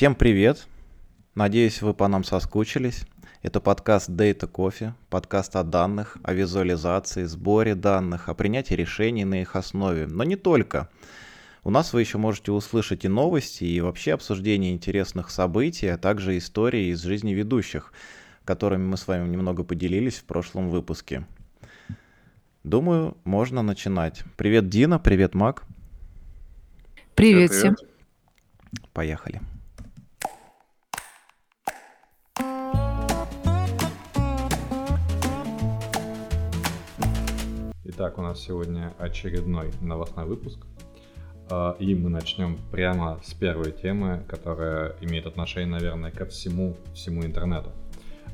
Всем привет! Надеюсь, вы по нам соскучились. Это подкаст Data Coffee, подкаст о данных, о визуализации, сборе данных, о принятии решений на их основе. Но не только. У нас вы еще можете услышать и новости, и вообще обсуждение интересных событий, а также истории из жизни ведущих, которыми мы с вами немного поделились в прошлом выпуске. Думаю, можно начинать. Привет, Дина, привет, Мак. Привет всем. Поехали. Итак, у нас сегодня очередной новостной выпуск. А, и мы начнем прямо с первой темы, которая имеет отношение, наверное, ко всему, всему интернету.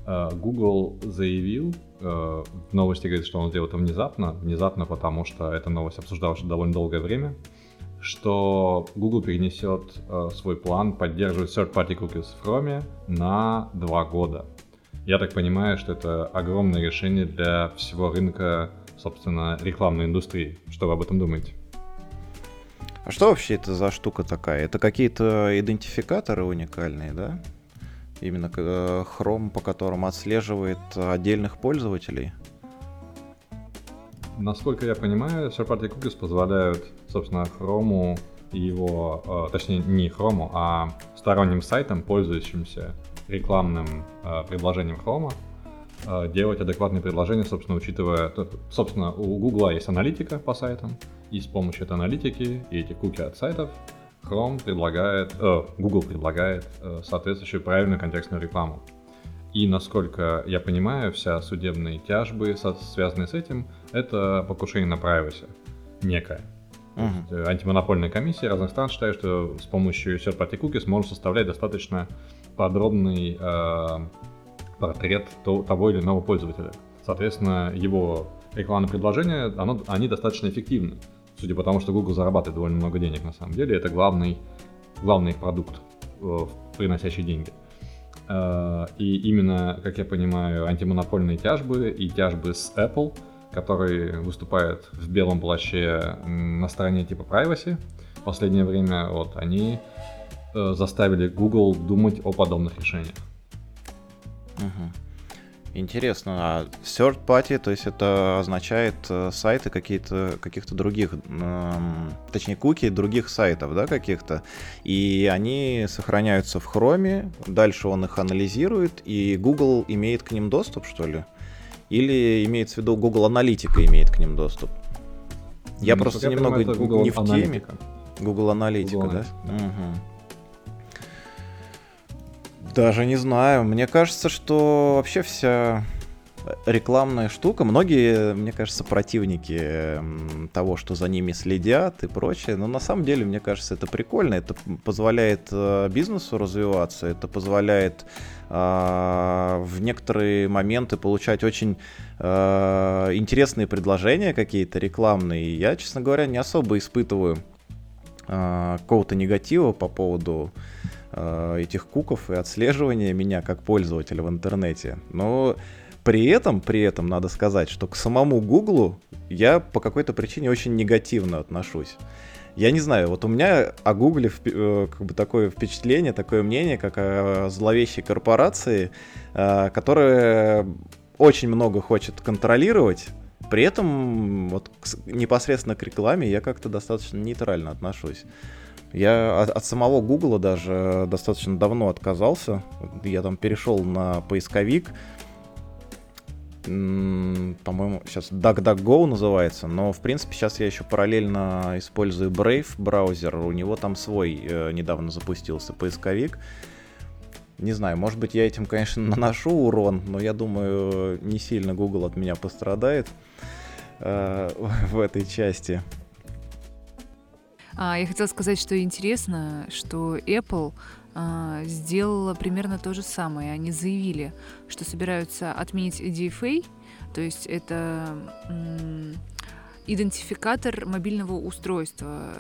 А, Google заявил, а, в новости говорит, что он сделал это внезапно, внезапно потому что эта новость обсуждалась уже довольно долгое время, что Google перенесет свой план поддерживать third-party cookies в Chrome на два года. Я так понимаю, что это огромное решение для всего рынка собственно, рекламной индустрии. Что вы об этом думаете? А что вообще это за штука такая? Это какие-то идентификаторы уникальные, да? Именно э, Chrome, по которым отслеживает отдельных пользователей? Насколько я понимаю, third-party cookies позволяют, собственно, Chrome и его, э, точнее, не Chrome, а сторонним сайтам, пользующимся рекламным э, предложением Chrome, Э, делать адекватные предложения, собственно, учитывая... Собственно, у Google есть аналитика по сайтам, и с помощью этой аналитики и этих куки от сайтов Chrome предлагает, э, Google предлагает э, соответствующую правильную контекстную рекламу. И насколько я понимаю, вся судебные тяжбы, связанные с этим, это покушение на privacy некое. Uh-huh. Есть, э, антимонопольная комиссия разных стран считает, что с помощью third-party cookies можно составлять достаточно подробный э, портрет того или иного пользователя. Соответственно, его рекламное предложение, оно, они достаточно эффективны. Судя по тому, что Google зарабатывает довольно много денег на самом деле, это главный, главный продукт, э, приносящий деньги. Э, и именно, как я понимаю, антимонопольные тяжбы и тяжбы с Apple, который выступает в белом плаще на стороне типа privacy, в последнее время, вот, они э, заставили Google думать о подобных решениях. Угу. Интересно, а third party, то есть это означает э, сайты какие-то каких-то других, э, точнее куки других сайтов, да, каких-то, и они сохраняются в Chrome, дальше он их анализирует, и Google имеет к ним доступ, что ли? Или имеется в виду Google Аналитика имеет к ним доступ? Я ну, просто немного понимаю, не в теме. Google Аналитика, да? да. Угу. Даже не знаю. Мне кажется, что вообще вся рекламная штука. Многие, мне кажется, противники того, что за ними следят и прочее. Но на самом деле, мне кажется, это прикольно. Это позволяет э, бизнесу развиваться. Это позволяет э, в некоторые моменты получать очень э, интересные предложения какие-то рекламные. Я, честно говоря, не особо испытываю э, какого-то негатива по поводу этих куков и отслеживания меня как пользователя в интернете. Но при этом, при этом надо сказать, что к самому Гуглу я по какой-то причине очень негативно отношусь. Я не знаю, вот у меня о Гугле э, как бы такое впечатление, такое мнение, как о зловещей корпорации, э, которая очень много хочет контролировать, при этом вот непосредственно к рекламе я как-то достаточно нейтрально отношусь. Я от, от самого Гугла даже достаточно давно отказался. Я там перешел на поисковик. По-моему, сейчас DuckDuckGo называется, но в принципе сейчас я еще параллельно использую Brave браузер. У него там свой э, недавно запустился поисковик. Не знаю, может быть, я этим, конечно, наношу урон, но я думаю, не сильно Google от меня пострадает э, в этой части. А, я хотела сказать, что интересно, что Apple а, сделала примерно то же самое. Они заявили, что собираются отменить DFA, то есть это идентификатор мобильного устройства.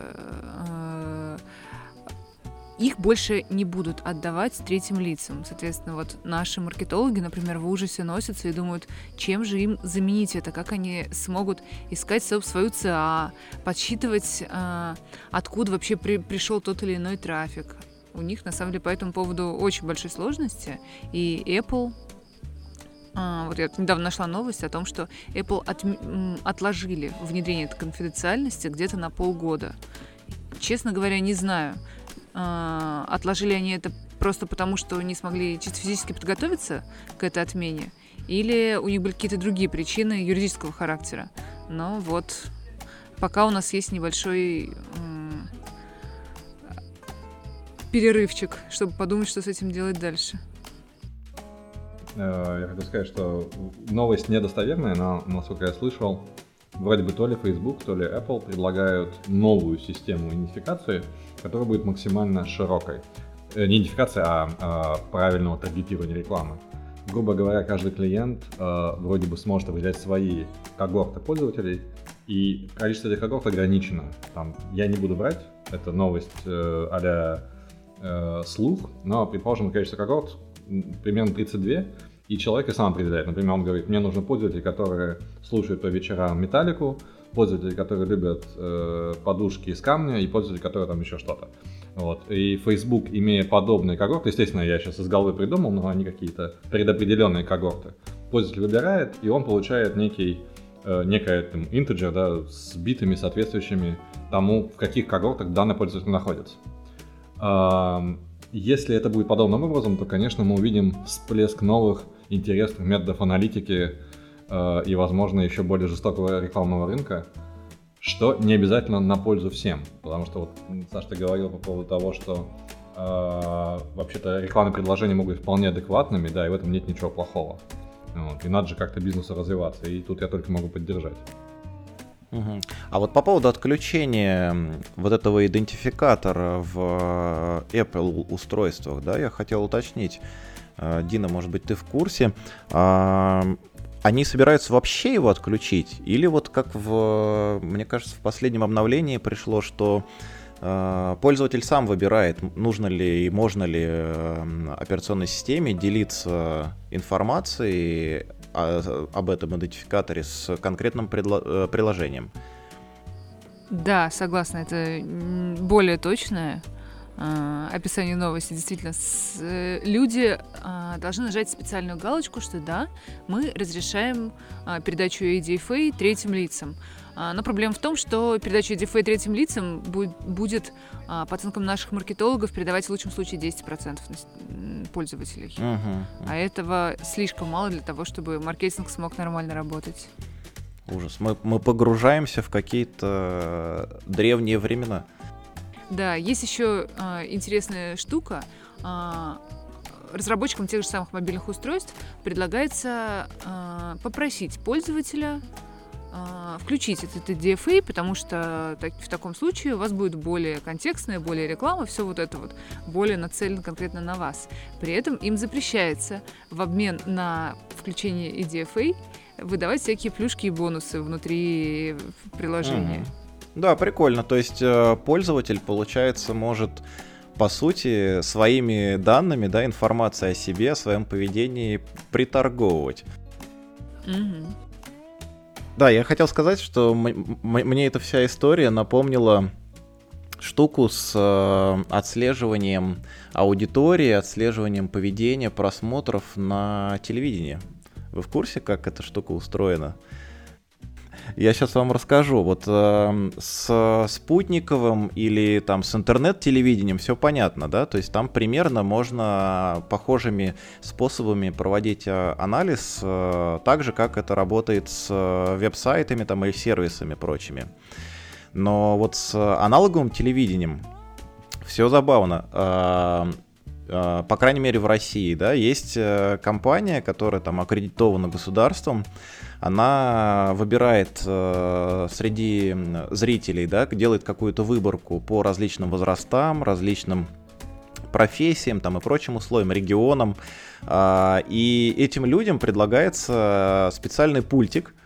Их больше не будут отдавать третьим лицам. Соответственно, вот наши маркетологи, например, в ужасе носятся и думают, чем же им заменить это, как они смогут искать свою ЦА, подсчитывать, а, откуда вообще при, пришел тот или иной трафик. у них на самом деле по этому поводу очень большие сложности. И Apple а, вот я недавно нашла новость о том, что Apple от, отложили внедрение конфиденциальности где-то на полгода. Честно говоря, не знаю, отложили они это просто потому, что не смогли чисто физически подготовиться к этой отмене, или у них были какие-то другие причины юридического характера. Но вот пока у нас есть небольшой перерывчик, чтобы подумать, что с этим делать дальше. Э, я хотел сказать, что новость недостоверная, но, насколько я слышал, вроде бы то ли Facebook, то ли Apple предлагают новую систему идентификации, которая будет максимально широкой. Э, не идентификация, а, а правильного таргетирования рекламы. Грубо говоря, каждый клиент э, вроде бы сможет определять свои когорты пользователей, и количество этих когорт ограничено. Там, я не буду брать, это новость э, а э, слух, но, предположим, количество когорт примерно 32, и человек и сам определяет. Например, он говорит, мне нужны пользователи, которые слушают по вечерам металлику, пользователи, которые любят э, подушки из камня, и пользователи, которые там еще что-то. Вот. И Facebook, имея подобные когорты, естественно, я сейчас из головы придумал, но они какие-то предопределенные когорты. Пользователь выбирает, и он получает некий э, некое там, integer да, с битами, соответствующими тому, в каких когортах данный пользователь находится. Если это будет подобным образом, то, конечно, мы увидим всплеск новых интересных методов аналитики э, и, возможно, еще более жестокого рекламного рынка, что не обязательно на пользу всем. Потому что, вот, Саша, ты говорил по поводу того, что э, вообще-то рекламные предложения могут быть вполне адекватными, да, и в этом нет ничего плохого. Вот, и надо же как-то бизнесу развиваться, и тут я только могу поддержать. А вот по поводу отключения вот этого идентификатора в э, Apple устройствах, да, я хотел уточнить. Э, Дина, может быть, ты в курсе? А, они собираются вообще его отключить? Или вот как в, мне кажется, в последнем обновлении пришло, что э, пользователь сам выбирает, нужно ли и можно ли операционной системе делиться информацией об этом идентификаторе с конкретным приложением. Да, согласна, это более точное э, описание новости. Действительно, с, э, люди э, должны нажать специальную галочку, что да, мы разрешаем э, передачу ADFA третьим лицам. Э, но проблема в том, что передача ADFA третьим лицам будет, будет э, по оценкам наших маркетологов, передавать в лучшем случае 10% пользователей. Uh-huh. А этого слишком мало для того, чтобы маркетинг смог нормально работать. Ужас. Мы, мы погружаемся в какие-то древние времена. Да, есть еще э, интересная штука. Э, разработчикам тех же самых мобильных устройств предлагается э, попросить пользователя включить этот DFA, потому что в таком случае у вас будет более контекстная, более реклама, все вот это вот более нацелено конкретно на вас. При этом им запрещается в обмен на включение EDFA выдавать всякие плюшки и бонусы внутри приложения. Угу. Да, прикольно. То есть э, пользователь, получается, может по сути, своими данными, да, информацией о себе, о своем поведении приторговывать. Угу. Да, я хотел сказать, что мне эта вся история напомнила штуку с э, отслеживанием аудитории, отслеживанием поведения, просмотров на телевидении. Вы в курсе, как эта штука устроена? Я сейчас вам расскажу. Вот э, с спутниковым или там с интернет-телевидением все понятно, да? То есть там примерно можно похожими способами проводить э, анализ, э, так же, как это работает с э, веб-сайтами там или сервисами прочими. Но вот с аналоговым телевидением все забавно. Э, э, по крайней мере в России, да, есть компания, которая там аккредитована государством, она выбирает э, среди зрителей, да, делает какую-то выборку по различным возрастам, различным профессиям там и прочим условиям, регионам. Э, и этим людям предлагается специальный пультик, а,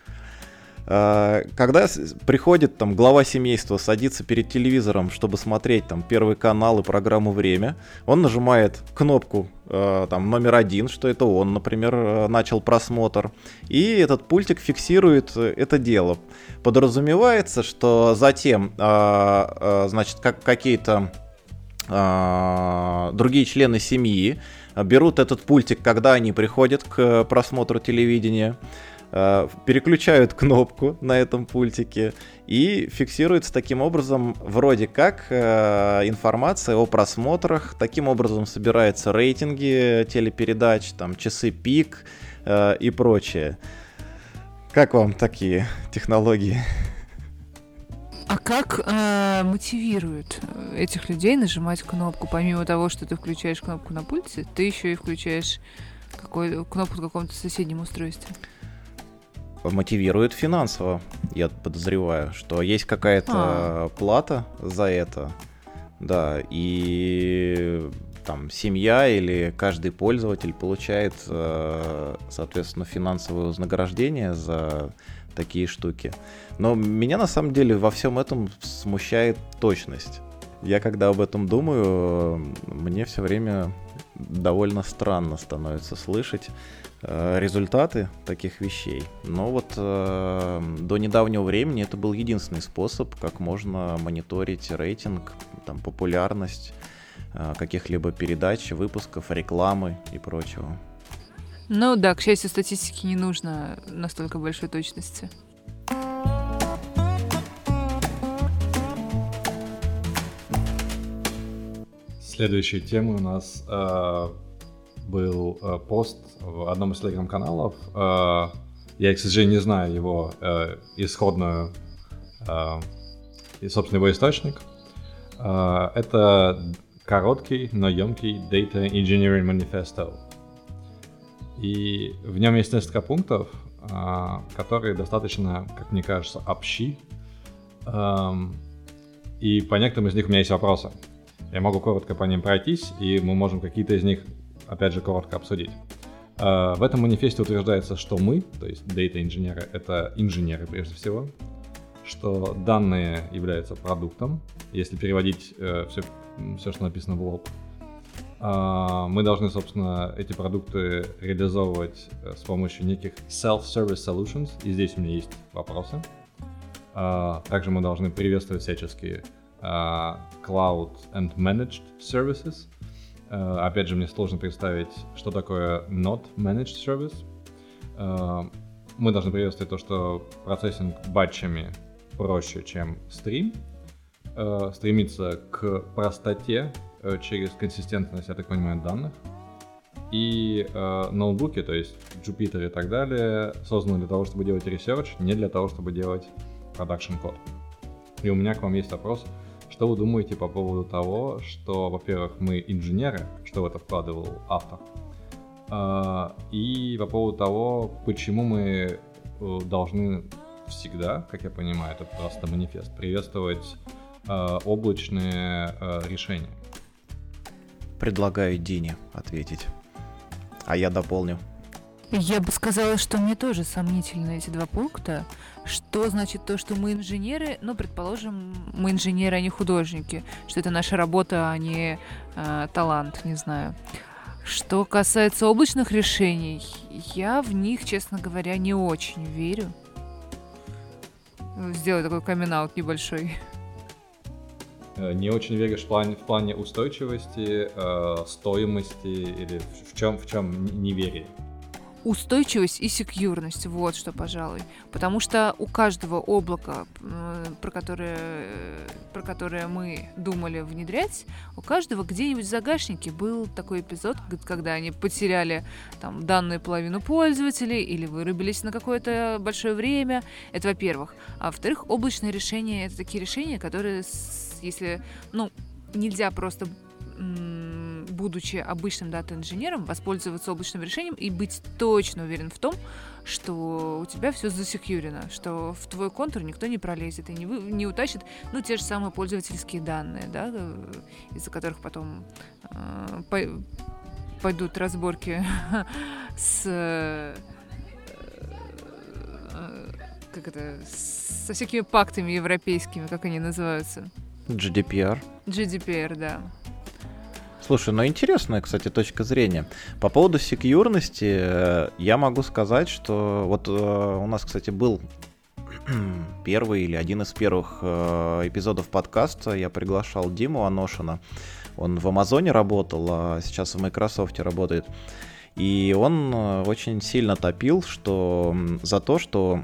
когда приходит там глава семейства, садится перед телевизором, чтобы смотреть там первый канал и программу «Время», он нажимает кнопку э, там номер один, что это он, например, э, начал просмотр, и этот пультик фиксирует это дело. Подразумевается, что затем, э, значит, как какие-то другие члены семьи берут этот пультик, когда они приходят к просмотру телевидения, переключают кнопку на этом пультике и фиксируется таким образом вроде как а, информация о просмотрах. Таким образом собираются рейтинги телепередач, там часы пик и прочее. Как вам такие технологии? А как э, мотивируют этих людей нажимать кнопку? Помимо того, что ты включаешь кнопку на пульте, ты еще и включаешь какой, кнопку в каком-то соседнем устройстве. Мотивирует финансово, я подозреваю, что есть какая-то а. плата за это. Да, и там семья или каждый пользователь получает, э, соответственно, финансовое вознаграждение за такие штуки. Но меня на самом деле во всем этом смущает точность. Я когда об этом думаю, мне все время довольно странно становится слышать э, результаты таких вещей. Но вот э, до недавнего времени это был единственный способ, как можно мониторить рейтинг, там, популярность э, каких-либо передач, выпусков, рекламы и прочего. Ну да, к счастью, статистики не нужно настолько большой точности. Следующей темой у нас э, был э, пост в одном из телеграм-каналов. Э, я, к сожалению, не знаю его э, исходную э, и, собственно, его источник. Э, это короткий, но емкий Data Engineering Manifesto. И в нем есть несколько пунктов, а, которые достаточно, как мне кажется, общи. И по некоторым из них у меня есть вопросы. Я могу коротко по ним пройтись, и мы можем какие-то из них, опять же, коротко обсудить. А, в этом манифесте утверждается, что мы, то есть дата-инженеры, это инженеры прежде всего, что данные являются продуктом, если переводить э, все, все, что написано в лоб, а, мы должны, собственно, эти продукты реализовывать э, с помощью неких self-service solutions. И здесь у меня есть вопросы. А, также мы должны приветствовать всячески а, cloud and managed services. Опять же, мне сложно представить, что такое not managed service. Мы должны приветствовать то, что процессинг батчами проще, чем стрим. Стремиться к простоте Э, через консистентность, я так понимаю, данных. И э, ноутбуки, то есть Jupyter и так далее, созданы для того, чтобы делать research, не для того, чтобы делать продакшн код. И у меня к вам есть вопрос. Что вы думаете по поводу того, что, во-первых, мы инженеры, что в это вкладывал автор, э, и по поводу того, почему мы э, должны всегда, как я понимаю, это просто манифест, приветствовать э, облачные э, решения предлагаю Дине ответить. А я дополню. Я бы сказала, что мне тоже сомнительны эти два пункта. Что значит то, что мы инженеры? Ну, предположим, мы инженеры, а не художники. Что это наша работа, а не э, талант, не знаю. Что касается облачных решений, я в них, честно говоря, не очень верю. Сделаю такой камин небольшой. Э, не очень веришь в плане, в плане устойчивости, э, стоимости или в, чем в чем неверие? Устойчивость и секьюрность, вот что, пожалуй. Потому что у каждого облака, про которое, про которое мы думали внедрять, у каждого где-нибудь в загашнике был такой эпизод, когда они потеряли там данную половину пользователей или вырубились на какое-то большое время. Это во-первых. А во-вторых, облачные решения — это такие решения, которые если, ну, нельзя просто будучи обычным дата-инженером, воспользоваться облачным решением и быть точно уверен в том, что у тебя все засекьюрено, что в твой контур никто не пролезет и не, вы, не утащит, ну, те же самые пользовательские данные, да, э, из-за которых потом э, по, пойдут разборки с... Э, э, как это? Со всякими пактами европейскими, как они называются. GDPR. GDPR, да. Слушай, ну интересная, кстати, точка зрения. По поводу секьюрности э, я могу сказать, что вот э, у нас, кстати, был первый или один из первых э, эпизодов подкаста. Я приглашал Диму Аношина. Он в Амазоне работал, а сейчас в Microsoft работает. И он очень сильно топил что, за то, что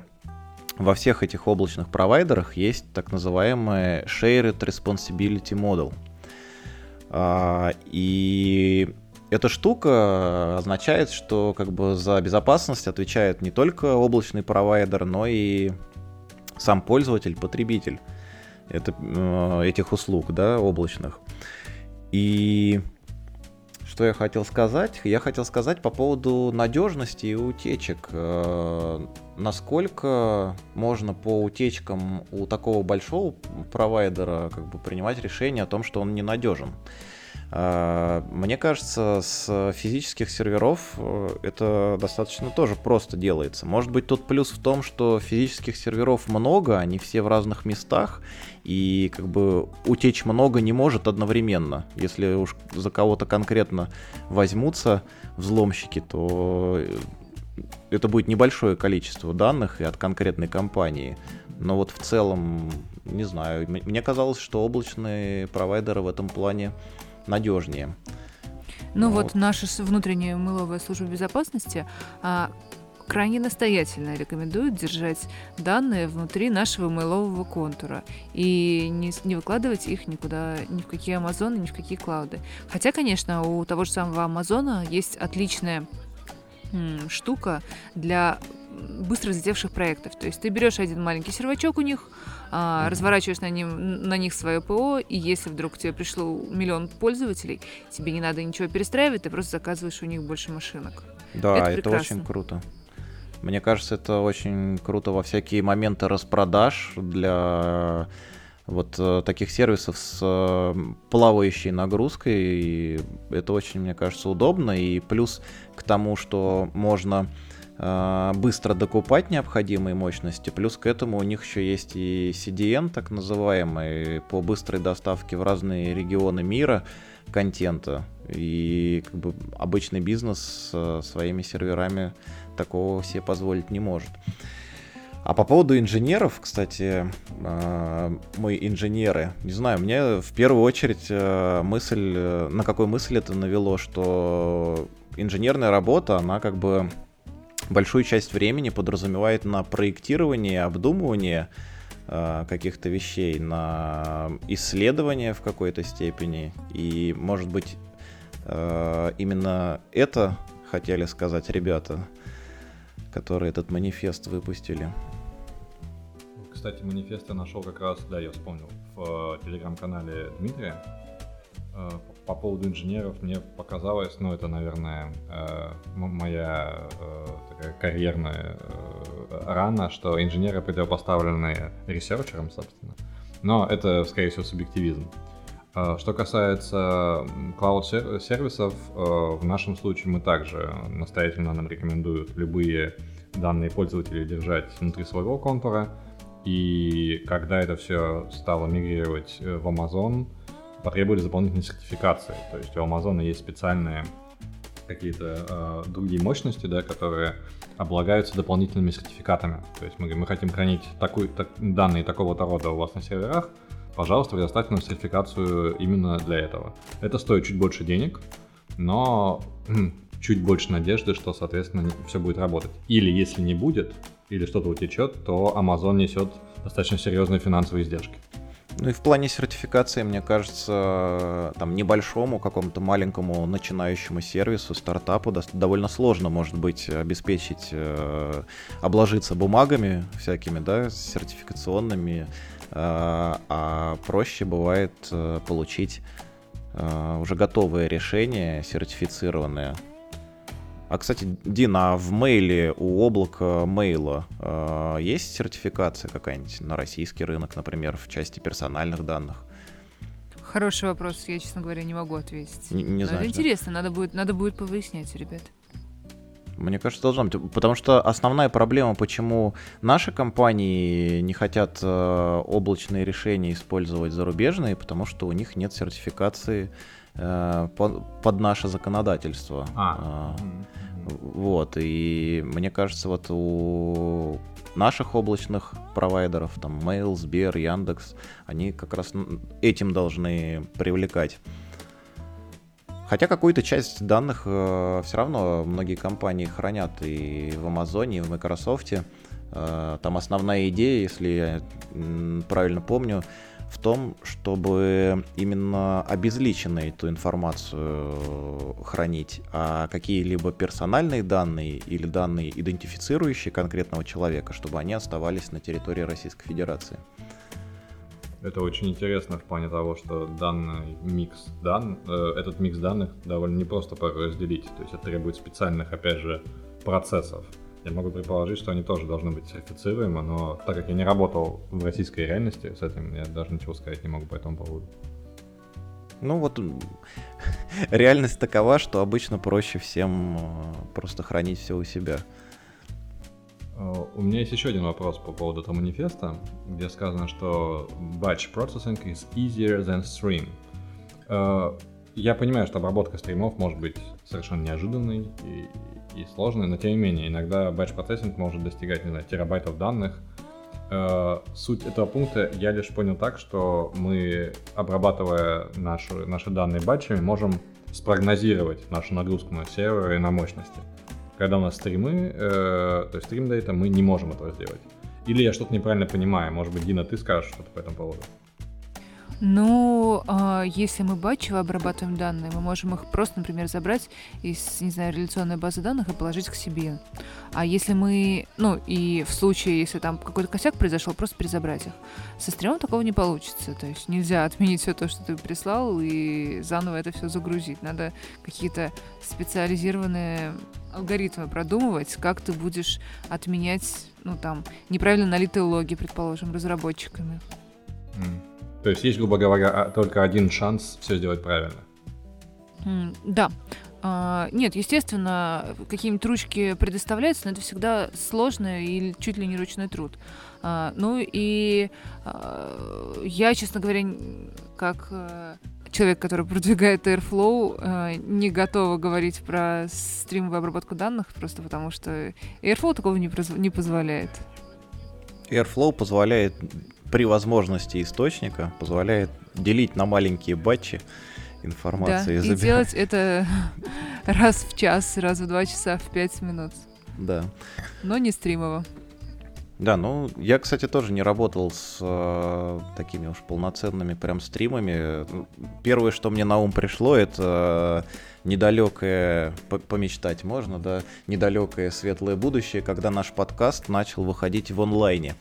во всех этих облачных провайдерах есть так называемый Shared Responsibility Model. А, и эта штука означает, что как бы за безопасность отвечает не только облачный провайдер, но и сам пользователь, потребитель это, э, этих услуг, да, облачных. И что я хотел сказать? Я хотел сказать по поводу надежности и утечек. Э, насколько можно по утечкам у такого большого провайдера как бы принимать решение о том, что он ненадежен? А, мне кажется, с физических серверов э, это достаточно тоже просто делается. Может быть, тут плюс в том, что физических серверов много, они все в разных местах, и как бы утечь много не может одновременно. Если уж за кого-то конкретно возьмутся взломщики, то э, это будет небольшое количество данных и от конкретной компании. Но вот в целом, не знаю, мне казалось, что облачные провайдеры в этом плане надежнее. Ну вот, вот наша внутренняя мыловая служба безопасности а, крайне настоятельно рекомендует держать данные внутри нашего мылового контура и не, не выкладывать их никуда, ни в какие Амазоны, ни в какие клауды. Хотя, конечно, у того же самого Амазона есть отличная штука для быстро взлетевших проектов. То есть ты берешь один маленький сервачок у них, а, разворачиваешь на, ним, на них свое ПО, и если вдруг к тебе пришло миллион пользователей, тебе не надо ничего перестраивать, ты просто заказываешь у них больше машинок. Да, это, это очень круто. Мне кажется, это очень круто во всякие моменты распродаж для вот э, таких сервисов с э, плавающей нагрузкой. И это очень, мне кажется, удобно. И плюс к тому, что можно быстро докупать необходимые мощности. Плюс к этому у них еще есть и CDN, так называемый, по быстрой доставке в разные регионы мира контента. И как бы обычный бизнес своими серверами такого себе позволить не может. А по поводу инженеров, кстати, а, мы инженеры, не знаю, мне в первую очередь э, мысль, э, на какой мысль это навело, что инженерная работа, она как бы большую часть времени подразумевает на проектирование, обдумывание э, каких-то вещей, на исследование в какой-то степени. И, может быть, э, именно это хотели сказать ребята, которые этот манифест выпустили. Кстати, манифест я нашел как раз, да, я вспомнил, в э, телеграм-канале Дмитрия Э, по поводу инженеров мне показалось, ну это, наверное, э, моя э, такая карьерная рана, что инженеры предпоставлены ресерчерам, собственно. Но это, скорее всего, субъективизм. Что касается клауд-сервисов, в нашем случае мы также настоятельно нам рекомендуют любые данные пользователей держать внутри своего контура. И когда это все стало мигрировать в Amazon, потребовали дополнительной сертификации. То есть у Amazon есть специальные какие-то э, другие мощности, да, которые облагаются дополнительными сертификатами. То есть мы, мы хотим хранить такой, так, данные такого-то рода у вас на серверах, пожалуйста, предоставьте нам сертификацию именно для этого. Это стоит чуть больше денег, но чуть больше надежды, что, соответственно, все будет работать. Или если не будет, или что-то утечет, то Amazon несет достаточно серьезные финансовые издержки. Ну и в плане сертификации, мне кажется, там небольшому какому-то маленькому начинающему сервису, стартапу довольно сложно, может быть, обеспечить, э, обложиться бумагами всякими, да, сертификационными, э, а проще бывает э, получить э, уже готовые решения, сертифицированные. А, кстати, Дина, а в мейле у облака мейла э, есть сертификация какая-нибудь на российский рынок, например, в части персональных данных? Хороший вопрос, я, честно говоря, не могу ответить. Не, не знаю. Это интересно, надо будет, надо будет повыяснять, ребят. Мне кажется, должно быть. Потому что основная проблема, почему наши компании не хотят э, облачные решения использовать зарубежные, потому что у них нет сертификации э, под, под наше законодательство. А. Э, вот, и мне кажется, вот у наших облачных провайдеров, там Mail, Сбер, Яндекс, они как раз этим должны привлекать Хотя какую-то часть данных э, все равно многие компании хранят и в Амазоне, и в Microsoft. Э, там основная идея, если я правильно помню, в том, чтобы именно обезличенно эту информацию хранить, а какие-либо персональные данные или данные, идентифицирующие конкретного человека, чтобы они оставались на территории Российской Федерации. Это очень интересно в плане того, что данный микс дан, э, этот микс данных довольно непросто разделить. То есть это требует специальных, опять же, процессов. Я могу предположить, что они тоже должны быть сертифицируемы, но так как я не работал в российской реальности с этим, я даже ничего сказать не могу по этому поводу. Ну вот реальность такова, что обычно проще всем э, просто хранить все у себя. Э, у меня есть еще один вопрос по поводу этого манифеста, где сказано, что batch processing is easier than stream. Э, я понимаю, что обработка стримов может быть совершенно неожиданной и и сложные, но тем не менее, иногда batch процессинг может достигать, не знаю, терабайтов данных. Э, суть этого пункта я лишь понял так, что мы, обрабатывая наши, наши данные батчами, можем спрогнозировать нашу нагрузку на серверы и на мощности. Когда у нас стримы, э, то есть стрим дейта, мы не можем этого сделать. Или я что-то неправильно понимаю, может быть, Дина, ты скажешь что-то по этому поводу? Ну, э, если мы батчево обрабатываем данные, мы можем их просто, например, забрать из, не знаю, реляционной базы данных и положить к себе. А если мы, ну, и в случае, если там какой-то косяк произошел, просто перезабрать их. Со стримом такого не получится. То есть нельзя отменить все то, что ты прислал, и заново это все загрузить. Надо какие-то специализированные алгоритмы продумывать, как ты будешь отменять, ну, там, неправильно налитые логи, предположим, разработчиками. Mm. То есть есть, грубо говоря, а, только один шанс все сделать правильно. Да. Uh, нет, естественно, какие-нибудь ручки предоставляются, но это всегда сложно и чуть ли не ручной труд. Uh, ну и я, честно говоря, как человек, который продвигает Airflow, не готова говорить про стримовую обработку данных, просто потому что Airflow такого не, не позволяет. Airflow позволяет при возможности источника позволяет делить на маленькие батчи информацию. Да, и, и делать это раз в час, раз в два часа, в пять минут. Да. Но не стримово. Да, ну я, кстати, тоже не работал с э, такими уж полноценными прям стримами. Первое, что мне на ум пришло, это э, недалекое, помечтать можно, да, недалекое светлое будущее, когда наш подкаст начал выходить в онлайне.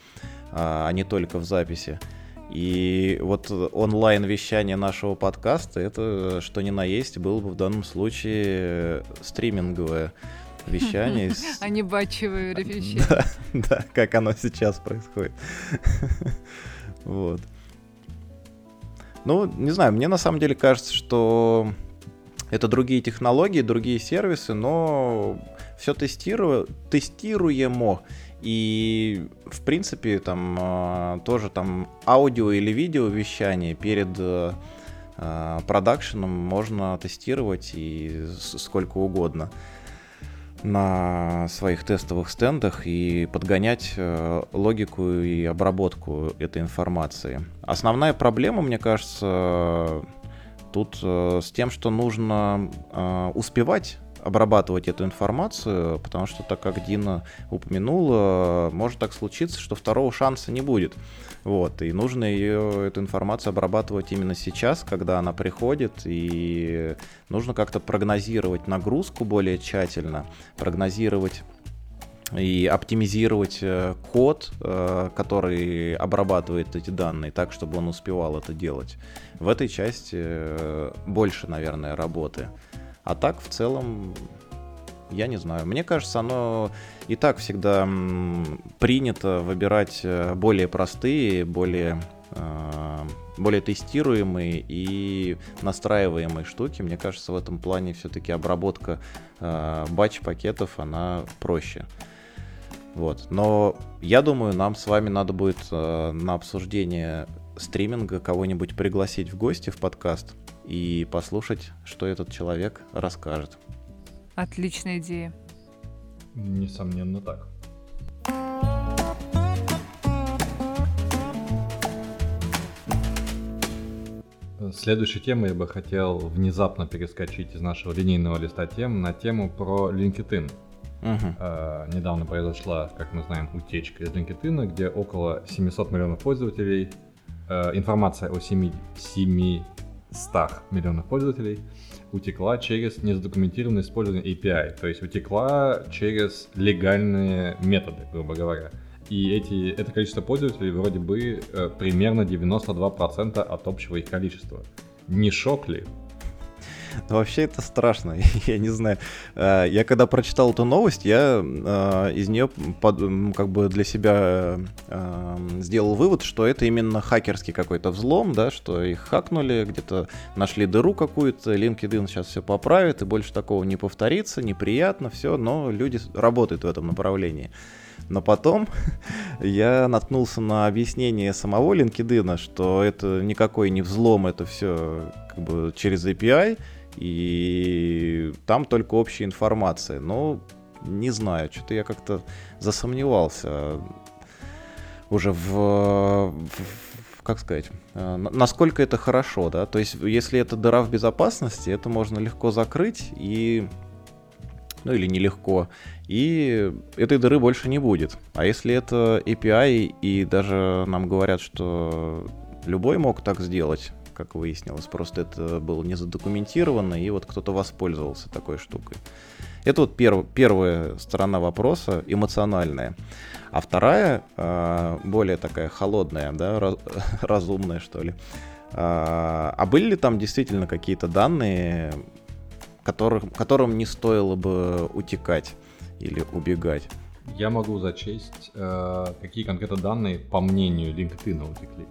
А, а не только в записи. И вот онлайн-вещание нашего подкаста, это что ни на есть, было бы в данном случае стриминговое вещание. А не батчевое вещание. Да, да, как оно сейчас происходит. Вот. Ну, не знаю, мне на самом деле кажется, что это другие технологии, другие сервисы, но все тестирую, тестируемо. И, в принципе, там а, тоже там аудио или видео вещание перед а, продакшеном можно тестировать и сколько угодно на своих тестовых стендах и подгонять э, логику и обработку этой информации. Основная проблема, мне кажется, тут э, с тем, что нужно э, успевать обрабатывать эту информацию, потому что, так как Дина упомянула, может так случиться, что второго шанса не будет. Вот, и нужно ее, эту информацию обрабатывать именно сейчас, когда она приходит, и нужно как-то прогнозировать нагрузку более тщательно, прогнозировать и оптимизировать э, код, э, который обрабатывает эти данные так, чтобы он успевал это делать. В этой части э, больше, наверное, работы. А так, в целом, я не знаю. Мне кажется, оно и так всегда принято выбирать э, более простые, более, э, более тестируемые и настраиваемые штуки. Мне кажется, в этом плане все-таки обработка э, батч-пакетов, она проще. Вот. Но я думаю, нам с вами надо будет на обсуждение стриминга кого-нибудь пригласить в гости в подкаст и послушать, что этот человек расскажет. Отличная идея. Несомненно так. Следующей темой я бы хотел внезапно перескочить из нашего линейного листа тем на тему про LinkedIn. Угу. Э, недавно произошла, как мы знаем, утечка из LinkedIn, где около 700 миллионов пользователей, э, информация о 7, 700 миллионов пользователей утекла через незадокументированное использование API, то есть утекла через легальные методы, грубо говоря. И эти, это количество пользователей вроде бы э, примерно 92% от общего их количества. Не шок ли? Вообще это страшно, я не знаю. Э, я когда прочитал эту новость, я э, из нее как бы для себя э, сделал вывод, что это именно хакерский какой-то взлом, да, что их хакнули, где-то нашли дыру какую-то, LinkedIn сейчас все поправит, и больше такого не повторится, неприятно, все, но люди работают в этом направлении. Но потом я наткнулся на объяснение самого LinkedIn, что это никакой не взлом, это все как бы через API, и там только общая информация. Но не знаю, что-то я как-то засомневался уже в, в как сказать, э, насколько это хорошо, да, то есть если это дыра в безопасности, это можно легко закрыть и, ну или нелегко, и этой дыры больше не будет. А если это API, и даже нам говорят, что любой мог так сделать, как выяснилось. Просто это было не задокументировано, и вот кто-то воспользовался такой штукой. Это вот перв, первая сторона вопроса, эмоциональная. А вторая, э, более такая холодная, да, раз, разумная, что ли. А, а были ли там действительно какие-то данные, которых, которым не стоило бы утекать или убегать? Я могу зачесть, э, какие конкретно данные, по мнению LinkedIn, утекли.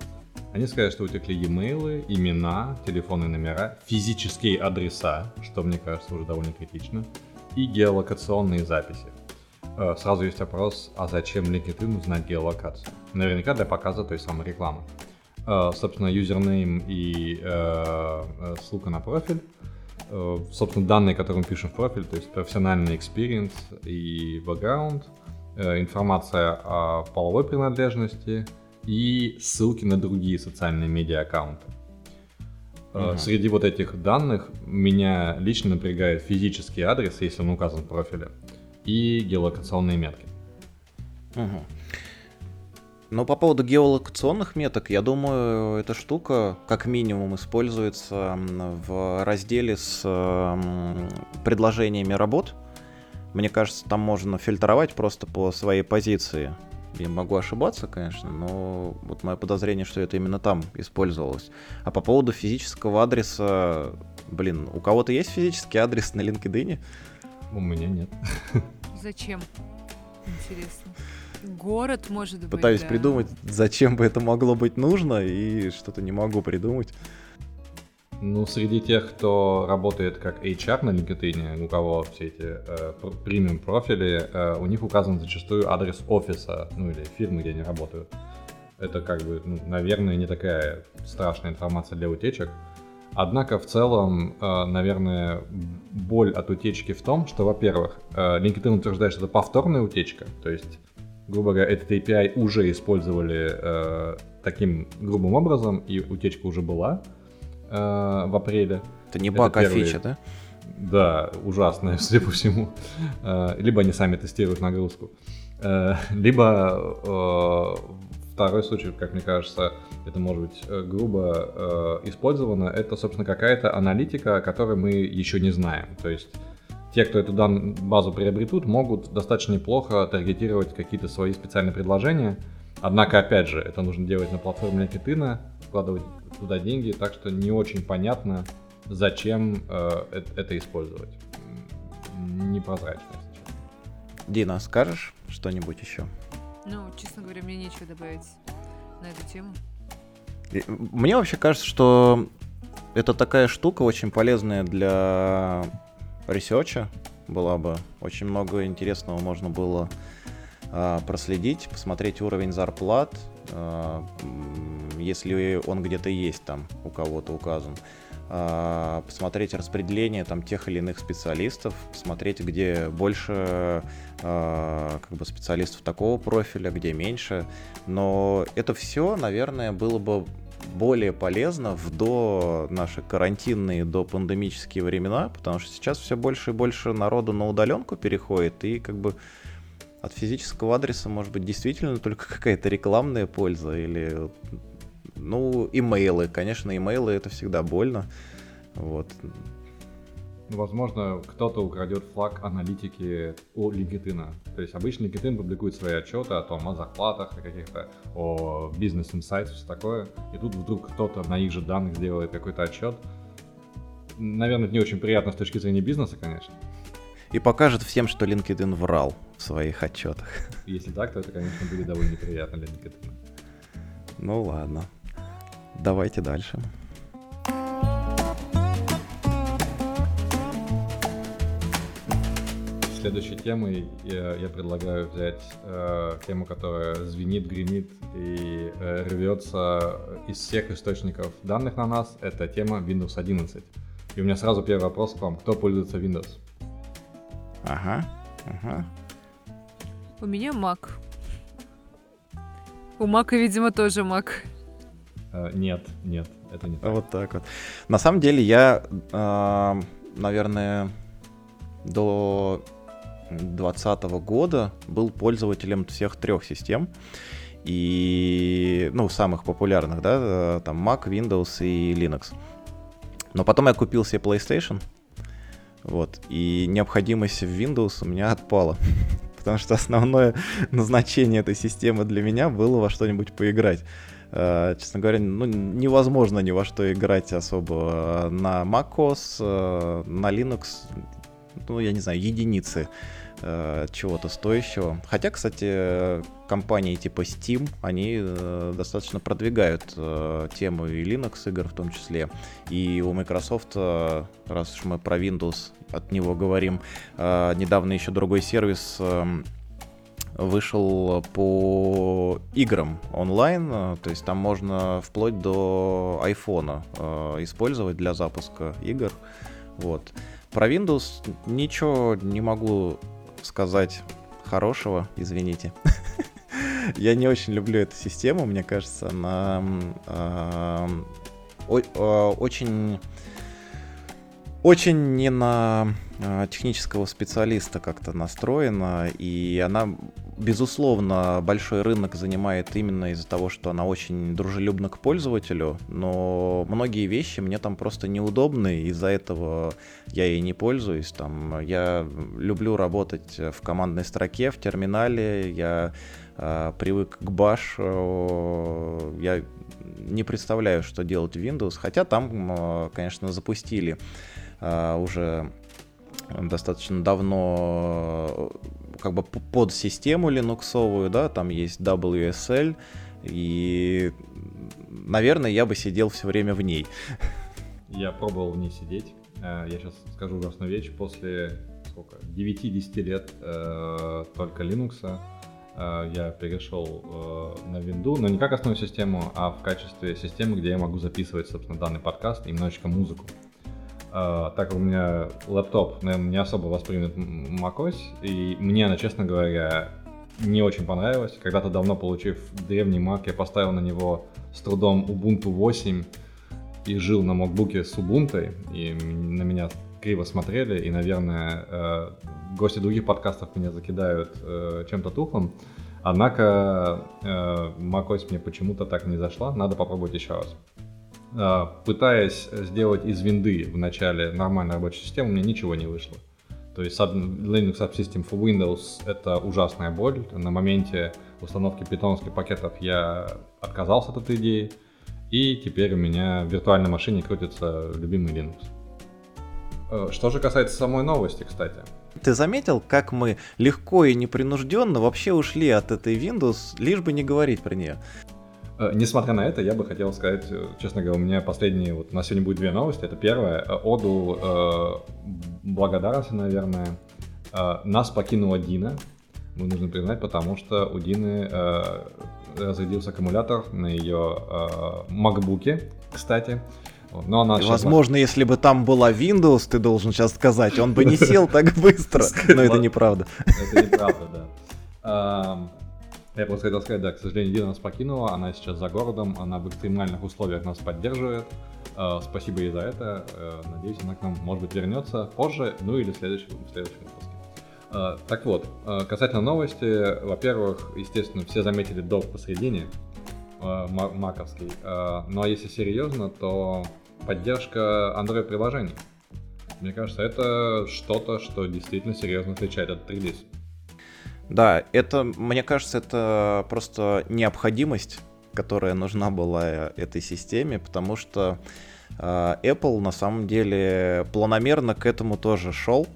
Они сказали, что утекли e-mail, имена, телефонные номера, физические адреса, что мне кажется уже довольно критично, и геолокационные записи. Э, сразу есть вопрос, а зачем LinkedIn узнать геолокацию? Наверняка для показа той самой рекламы. Э, собственно, юзернейм и э, ссылка на профиль. Собственно, данные, которые мы пишем в профиль, то есть профессиональный experience и background, информация о половой принадлежности, и ссылки на другие социальные медиа аккаунты. Угу. Среди вот этих данных меня лично напрягает физический адрес, если он указан в профиле, и геолокационные метки. Угу. Но по поводу геолокационных меток, я думаю, эта штука как минимум используется в разделе с предложениями работ. Мне кажется, там можно фильтровать просто по своей позиции. Я могу ошибаться, конечно, но вот мое подозрение, что это именно там использовалось. А по поводу физического адреса, блин, у кого-то есть физический адрес на LinkedIn? У меня нет. Зачем? Интересно. Город, может быть. Пытаюсь да. придумать, зачем бы это могло быть нужно, и что-то не могу придумать. Ну, среди тех, кто работает как HR на LinkedIn, у кого все эти э, премиум профили, э, у них указан зачастую адрес офиса, ну или фирмы, где они работают. Это как бы, ну, наверное, не такая страшная информация для утечек. Однако в целом, э, наверное, боль от утечки в том, что, во-первых, э, LinkedIn утверждает, что это повторная утечка, то есть, грубо говоря, этот API уже использовали э, таким грубым образом, и утечка уже была э, в апреле. Это не баг, а фича, да? Да, ужасная, судя по всему. Э, либо они сами тестируют нагрузку. Э, либо э, второй случай, как мне кажется, это может быть грубо э, использовано, это, собственно, какая-то аналитика, о которой мы еще не знаем. То есть те, кто эту дан- базу приобретут, могут достаточно неплохо таргетировать какие-то свои специальные предложения. Однако, опять же, это нужно делать на платформе LinkedIn, вкладывать туда деньги, так что не очень понятно, зачем э, это использовать. Непрозрачно, если честно. Дина, скажешь что-нибудь еще? Ну, честно говоря, мне нечего добавить на эту тему. Мне вообще кажется, что это такая штука очень полезная для research а была бы. Очень много интересного можно было э, проследить, посмотреть уровень зарплат, если он где-то есть там у кого-то указан, а, посмотреть распределение там тех или иных специалистов, посмотреть, где больше а, как бы специалистов такого профиля, где меньше. Но это все, наверное, было бы более полезно в до наши карантинные, до пандемические времена, потому что сейчас все больше и больше народу на удаленку переходит, и как бы от физического адреса может быть действительно только какая-то рекламная польза или ну, имейлы. Конечно, имейлы это всегда больно. Вот. Ну, возможно, кто-то украдет флаг аналитики у LinkedIn. То есть обычно LinkedIn публикует свои отчеты о том, о зарплатах, о каких-то, о бизнес-инсайтах, все такое. И тут вдруг кто-то на их же данных сделает какой-то отчет. Наверное, это не очень приятно с точки зрения бизнеса, конечно. И покажет всем, что LinkedIn врал в своих отчетах. Если так, то это, конечно, будет довольно неприятно для LinkedIn. Ну ладно. Давайте дальше. Следующей темой я, я предлагаю взять э, тему, которая звенит, гремит и э, рвется из всех источников данных на нас. Это тема Windows 11. И у меня сразу первый вопрос к вам. Кто пользуется Windows? Ага, ага. У меня Mac. У Мака, видимо, тоже Mac. Э, нет, нет, это не так. Вот так вот. На самом деле я, э, наверное, до 2020 года был пользователем всех трех систем. И, ну, самых популярных, да, э, там Mac, Windows и Linux. Но потом я купил себе PlayStation, вот, и необходимость в Windows у меня отпала. Потому что основное назначение этой системы для меня было во что-нибудь поиграть. Uh, честно говоря, ну, невозможно ни во что играть особо на macOS, uh, на Linux ну, я не знаю, единицы э, чего-то стоящего. Хотя, кстати, компании типа Steam, они э, достаточно продвигают э, тему и Linux игр в том числе. И у Microsoft, э, раз уж мы про Windows от него говорим, э, недавно еще другой сервис э, вышел по играм онлайн, э, то есть там можно вплоть до айфона э, использовать для запуска игр. Вот. Про Windows ничего не могу сказать хорошего, извините. Я не очень люблю эту систему, мне кажется, она э, э, очень очень не на э, технического специалиста как-то настроена, и она безусловно, большой рынок занимает именно из-за того, что она очень дружелюбна к пользователю, но многие вещи мне там просто неудобны, из-за этого я ей не пользуюсь. Там, я люблю работать в командной строке, в терминале, я э, привык к Bash, э, я не представляю, что делать в Windows, хотя там, э, конечно, запустили уже достаточно давно как бы под систему линуксовую, да, там есть WSL, и, наверное, я бы сидел все время в ней. Я пробовал в ней сидеть. Э, я сейчас скажу ужасную вещь. После сколько? 9-10 лет э, только Linux э, я перешел э, на Windows, но не как основную систему, а в качестве системы, где я могу записывать, собственно, данный подкаст и немножечко музыку. Uh, так как у меня лэптоп, наверное, не особо воспримет macOS, и мне она, честно говоря, не очень понравилась. Когда-то давно, получив древний Mac, я поставил на него с трудом Ubuntu 8 и жил на MacBook с Ubuntu, и на меня криво смотрели, и, наверное, э, гости других подкастов меня закидают э, чем-то тухлым. Однако э, macOS мне почему-то так не зашла, надо попробовать еще раз. А, пытаясь сделать из винды в начале нормальную рабочую систему, у меня ничего не вышло. То есть Linux Subsystem for Windows — это ужасная боль. На моменте установки питоновских пакетов я отказался от этой идеи, и теперь у меня в виртуальной машине крутится любимый Linux. Э, что же касается самой новости, кстати. Ты заметил, как мы легко и непринужденно вообще ушли от этой Windows, лишь бы не говорить про нее? Э, несмотря на это, я бы хотел сказать, э, честно говоря, у меня последние, вот у нас сегодня будет две новости. Это первое, э, оду э, благодарности, наверное. Э, нас покинула Дина, мы нужно признать, потому что у Дины э, разрядился аккумулятор на ее э, макбуке, кстати. Но она Возможно, если бы там была Windows, ты должен сейчас сказать, он бы не сел так быстро. Но это неправда. Это неправда, да. Я просто хотел сказать, да, к сожалению, Дина нас покинула, она сейчас за городом, она в экстремальных условиях нас поддерживает. Э, спасибо ей за это. Э, надеюсь, она к нам, может быть, вернется позже, ну или в следующем, в следующем выпуске. Э, так вот, касательно новости, во-первых, естественно, все заметили долг посередине, маковский. Но если серьезно, то поддержка Android-приложений. Мне кажется, это что-то, что действительно серьезно отличает этот релиз. Да, это, мне кажется, это просто необходимость, которая нужна была этой системе, потому что э, Apple на самом деле планомерно к этому тоже шел.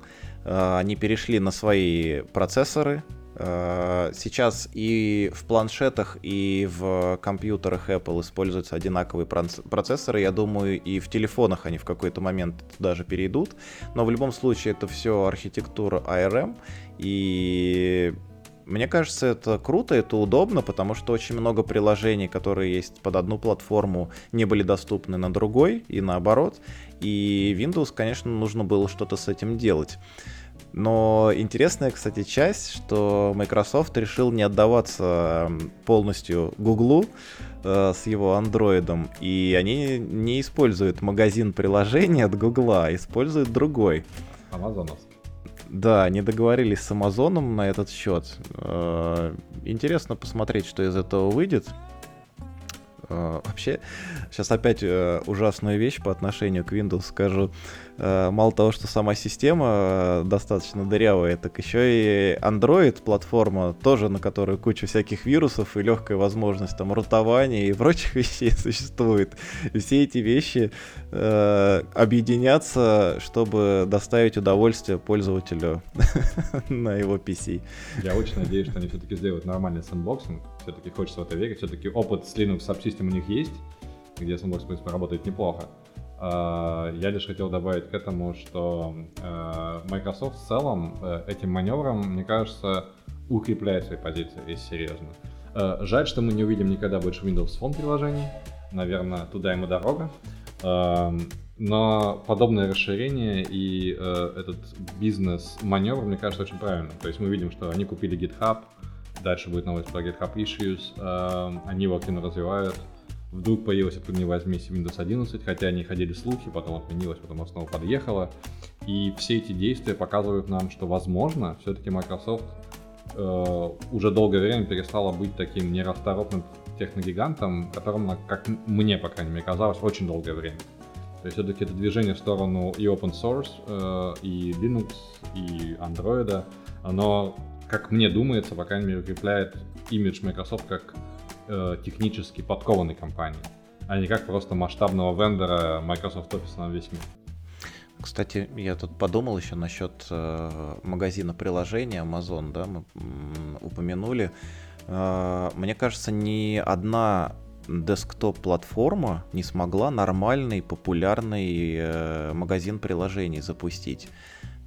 Э, они перешли на свои процессоры, Э, сейчас и в планшетах, и в компьютерах Apple используются одинаковые процессоры. Я думаю, и в телефонах они в какой-то момент даже перейдут. Но в любом случае это все архитектура ARM. И мне кажется, это круто, это удобно, потому что очень много приложений, которые есть под одну платформу, не были доступны на другой, и наоборот. И Windows, конечно, нужно было что-то с этим делать. Но интересная, кстати, часть, что Microsoft решил не отдаваться полностью Гуглу э, с его андроидом, и они не используют магазин приложений от Гугла, а используют другой. Амазоновский. Да, они договорились с Амазоном на этот счет. Э, интересно посмотреть, что из этого выйдет. Э, вообще, сейчас опять ужасную вещь по отношению к Windows скажу. Э, мало того, что сама система э, достаточно дырявая, так еще и Android платформа тоже, на которой куча всяких вирусов и легкая возможность там рутования и прочих вещей существует. Все эти вещи э, объединятся, чтобы доставить удовольствие пользователю на его PC. Я очень надеюсь, что они все-таки сделают нормальный sandboxing. Все-таки хочется в это верить. Все-таки опыт с Linux Subsystem у них есть, где сэндбокс, в принципе, работает неплохо. А, я лишь хотел добавить к этому, что э, Microsoft в целом э, этим маневром, мне кажется, укрепляет свои позиции, если серьезно. Э, жаль, что мы не увидим никогда больше Windows Phone приложений. Наверное, туда ему дорога. Но подобное расширение и этот бизнес-маневр, мне кажется, очень правильно. То есть мы видим, что они купили GitHub, дальше будет новость про GitHub Issues, они его активно развивают. Вдруг появилась, откуда не возьмись, Windows 11, хотя они ходили слухи, потом отменилось, потом снова подъехала. И все эти действия показывают нам, что, возможно, все-таки Microsoft э, уже долгое время перестала быть таким нерасторопным техногигантом, которым, как мне, по крайней мере, казалось, очень долгое время. То есть все-таки это движение в сторону и open source, э, и Linux, и Android, оно, как мне думается, по крайней мере, укрепляет имидж Microsoft как э, технически подкованной компании, а не как просто масштабного вендора Microsoft Office на весь мир. Кстати, я тут подумал еще насчет э, магазина приложений Amazon, да, мы м, упомянули. Э, мне кажется, ни одна десктоп-платформа не смогла нормальный, популярный э, магазин приложений запустить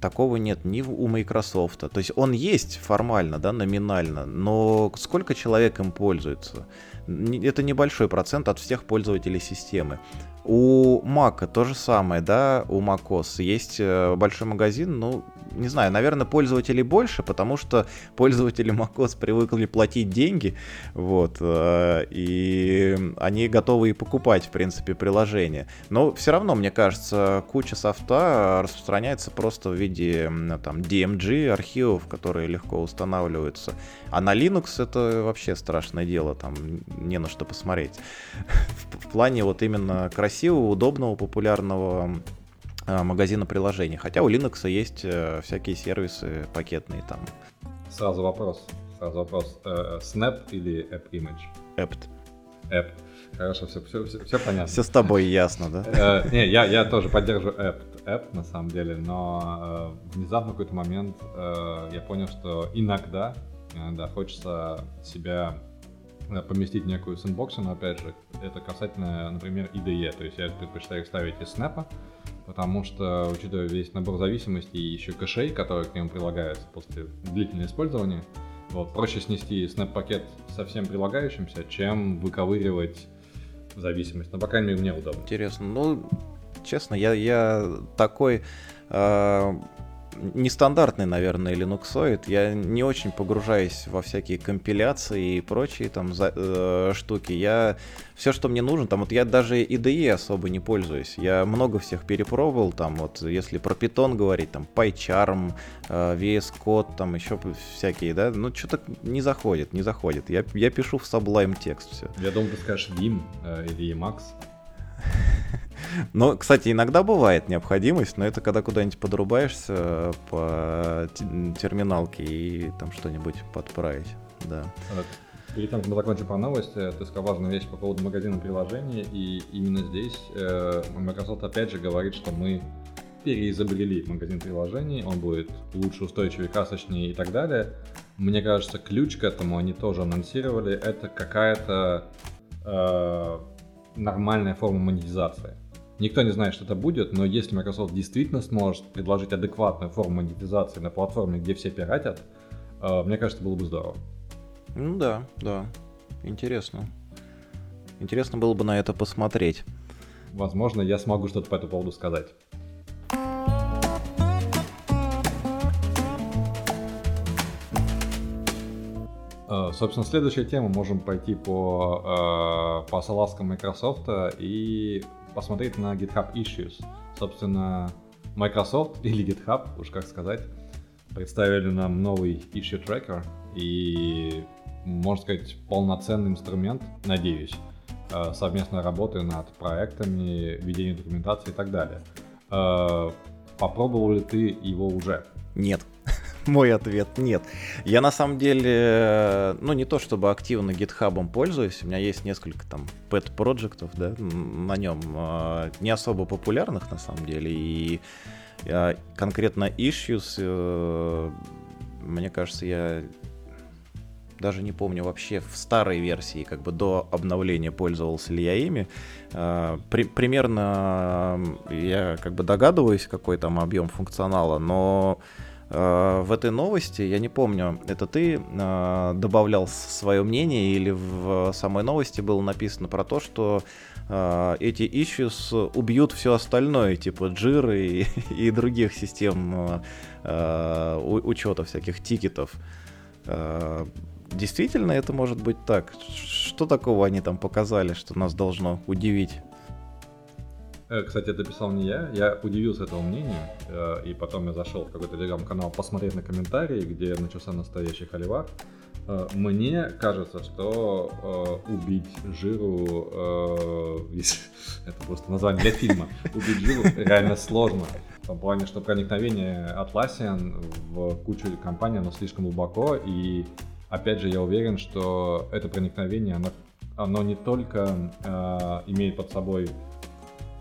такого нет ни у Microsoft. То есть он есть формально, да, номинально, но сколько человек им пользуется? Это небольшой процент от всех пользователей системы. У Mac то же самое, да, у macOS есть э, большой магазин, ну, не знаю, наверное, пользователей больше, потому что пользователи macOS привыкли платить деньги, вот, э, и они готовы и покупать, в принципе, приложение. Но все равно, мне кажется, куча софта распространяется просто в виде, там, DMG архивов, которые легко устанавливаются. А на Linux это вообще страшное дело, там не на что посмотреть. В плане вот именно красивого, удобного, популярного магазина приложений. Хотя у Linux есть э, всякие сервисы пакетные там. Сразу вопрос. Сразу вопрос. Э, Snap или App Image? Apt. App. Хорошо, все, все, все, все понятно. Все с тобой ясно, да? Э, не, я, я тоже поддерживаю App, App на самом деле, но внезапно в какой-то момент я понял, что иногда да, хочется себя э, поместить некую сэндбоксу, но опять же, это касательно, например, IDE, то есть я предпочитаю ставить из снэпа, потому что, учитывая весь набор зависимостей и еще кэшей, которые к нему прилагаются после длительного использования, вот, проще снести снэп-пакет со всем прилагающимся, чем выковыривать зависимость. Но, по крайней мере, мне удобно. Интересно. Ну, честно, я, я такой... Э нестандартный, наверное, линуксоид. Я не очень погружаюсь во всякие компиляции и прочие там за, э, штуки. Я все, что мне нужно, там вот я даже IDE особо не пользуюсь. Я много всех перепробовал, там вот если про Python говорить, там PyCharm, э, VS Code, там еще всякие, да, ну что-то не заходит, не заходит. Я, я пишу в Sublime текст все. Я думал, ты скажешь Vim э, или Emacs. Но, кстати, иногда бывает необходимость, но это когда куда-нибудь подрубаешься по терминалке и там что-нибудь подправить, да. Перед тем, как мы закончим по новости, ты сказал важную вещь по поводу магазина приложений, и именно здесь э, Microsoft опять же говорит, что мы переизобрели магазин приложений, он будет лучше, устойчивее, красочнее и так далее. Мне кажется, ключ к этому они тоже анонсировали, это какая-то э, нормальная форма монетизации. Никто не знает, что это будет, но если Microsoft действительно сможет предложить адекватную форму монетизации на платформе, где все пиратят, э, мне кажется, было бы здорово. Ну да, да. Интересно. Интересно было бы на это посмотреть. Возможно, я смогу что-то по этому поводу сказать. Э, собственно, следующая тема можем пойти по, э, по салазкам Microsoft и посмотреть на GitHub Issues. Собственно, Microsoft или GitHub, уж как сказать, представили нам новый Issue Tracker и, можно сказать, полноценный инструмент, надеюсь, э, совместной работы над проектами, ведением документации и так далее. Попробовал ли ты его уже? Нет. Мой ответ нет. Я на самом деле, ну не то чтобы активно гитхабом пользуюсь, у меня есть несколько там pet проектов, да, на нем, а, не особо популярных на самом деле, и а, конкретно issues, э, мне кажется, я даже не помню вообще в старой версии, как бы до обновления пользовался ли я ими. А, при, примерно я как бы догадываюсь, какой там объем функционала, но в этой новости, я не помню, это ты э, добавлял свое мнение или в самой новости было написано про то, что э, эти issues убьют все остальное, типа джиры и, и других систем учета всяких тикетов. Действительно, это может быть так. Что такого они там показали, что нас должно удивить? Э, кстати, это писал не я. Я удивился этому мнению. Э, и потом я зашел в какой-то телеграм-канал посмотреть на комментарии, где начался настоящий холивар. Э, мне кажется, что убить жиру, это просто название для фильма, убить жиру реально сложно. В том плане, что проникновение Atlassian в кучу компаний, оно слишком глубоко, и опять же я уверен, что это проникновение, оно, оно не только имеет под собой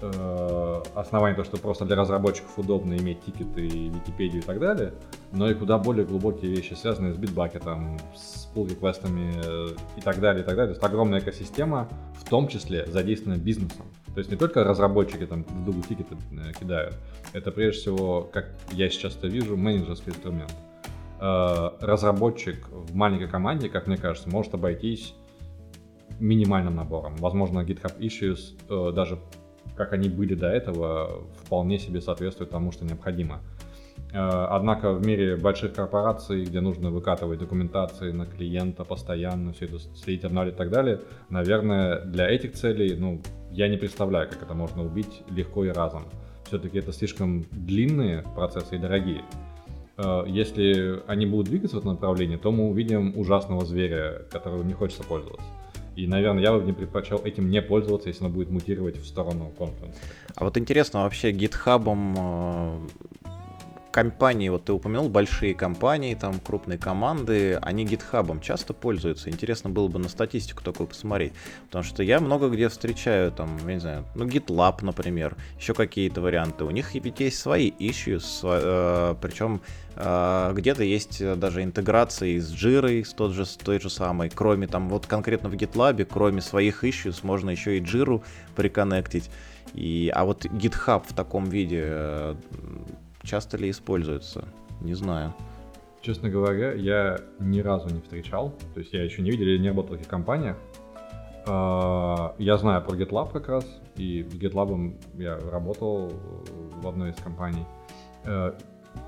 э, то, что просто для разработчиков удобно иметь тикеты, Википедию и так далее, но и куда более глубокие вещи, связанные с битбакетом, с pull реквестами э, и так далее, и так далее. То есть огромная экосистема, в том числе задействованная бизнесом. То есть не только разработчики там другу тикеты э, кидают, это прежде всего, как я сейчас это вижу, менеджерский инструмент. Э, разработчик в маленькой команде, как мне кажется, может обойтись минимальным набором. Возможно, GitHub Issues даже как они были до этого, вполне себе соответствует тому, что необходимо. Э, однако в мире больших корпораций, где нужно выкатывать документации на клиента постоянно, все это следить, обновлять и так далее, наверное, для этих целей, ну, я не представляю, как это можно убить легко и разом. Все-таки это слишком длинные процессы и дорогие. Э, если они будут двигаться в этом направлении, то мы увидим ужасного зверя, которого не хочется пользоваться. И, наверное, я бы не предпочел этим не пользоваться, если оно будет мутировать в сторону конференции. А вот интересно, вообще э, компании, вот ты упомянул, большие компании, там крупные команды, они гитхабом часто пользуются. Интересно было бы на статистику такую посмотреть. Потому что я много где встречаю, там, я не знаю, ну, GitLab, например, еще какие-то варианты. У них ведь есть свои issues, э, причем э, где-то есть даже интеграции с Jira, с тот же, с той же самой. Кроме там, вот конкретно в GitLab, кроме своих issues, можно еще и Jira приконнектить. И, а вот GitHub в таком виде э, часто ли используется? Не знаю. Честно говоря, я ни разу не встречал, то есть я еще не видел или не работал в таких компаниях. А, я знаю про GitLab как раз, и с GitLab я работал в одной из компаний. Э,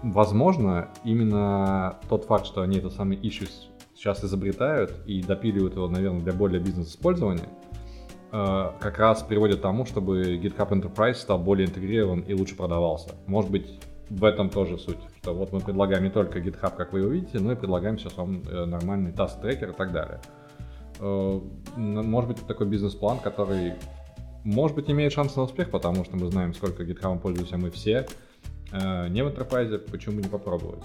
возможно, именно тот факт, что они это самый issues сейчас изобретают и допиливают его, наверное, для более бизнес-использования, э, как раз приводит к тому, чтобы GitHub Enterprise стал более интегрирован и лучше продавался. Может быть, в этом тоже суть, что вот мы предлагаем не только GitHub, как вы его видите, но и предлагаем сейчас вам э, нормальный task-трекер и так далее. Э, может быть, это такой бизнес-план, который, может быть, имеет шанс на успех, потому что мы знаем, сколько GitHub пользуемся мы все, не в Enterprise, почему не попробовать?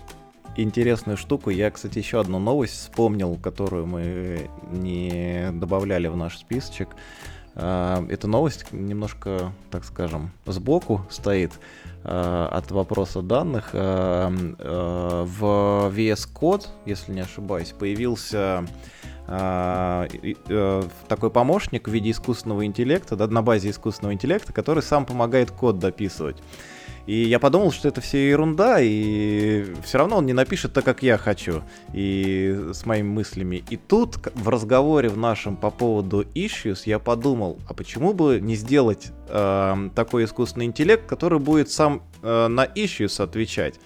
интересную штуку. Я, кстати, еще одну новость вспомнил, которую мы не добавляли в наш списочек. Эта новость немножко, так скажем, сбоку стоит от вопроса данных. А, в VS Code, если не ошибаюсь, появился э, такой помощник в виде искусственного интеллекта, да, на базе искусственного интеллекта, который сам помогает код дописывать. И я подумал, что это все ерунда, и все равно он не напишет так, как я хочу, и с моими мыслями. И тут в разговоре в нашем по поводу issues я подумал, а почему бы не сделать э, такой искусственный интеллект, который будет сам э, на issues отвечать?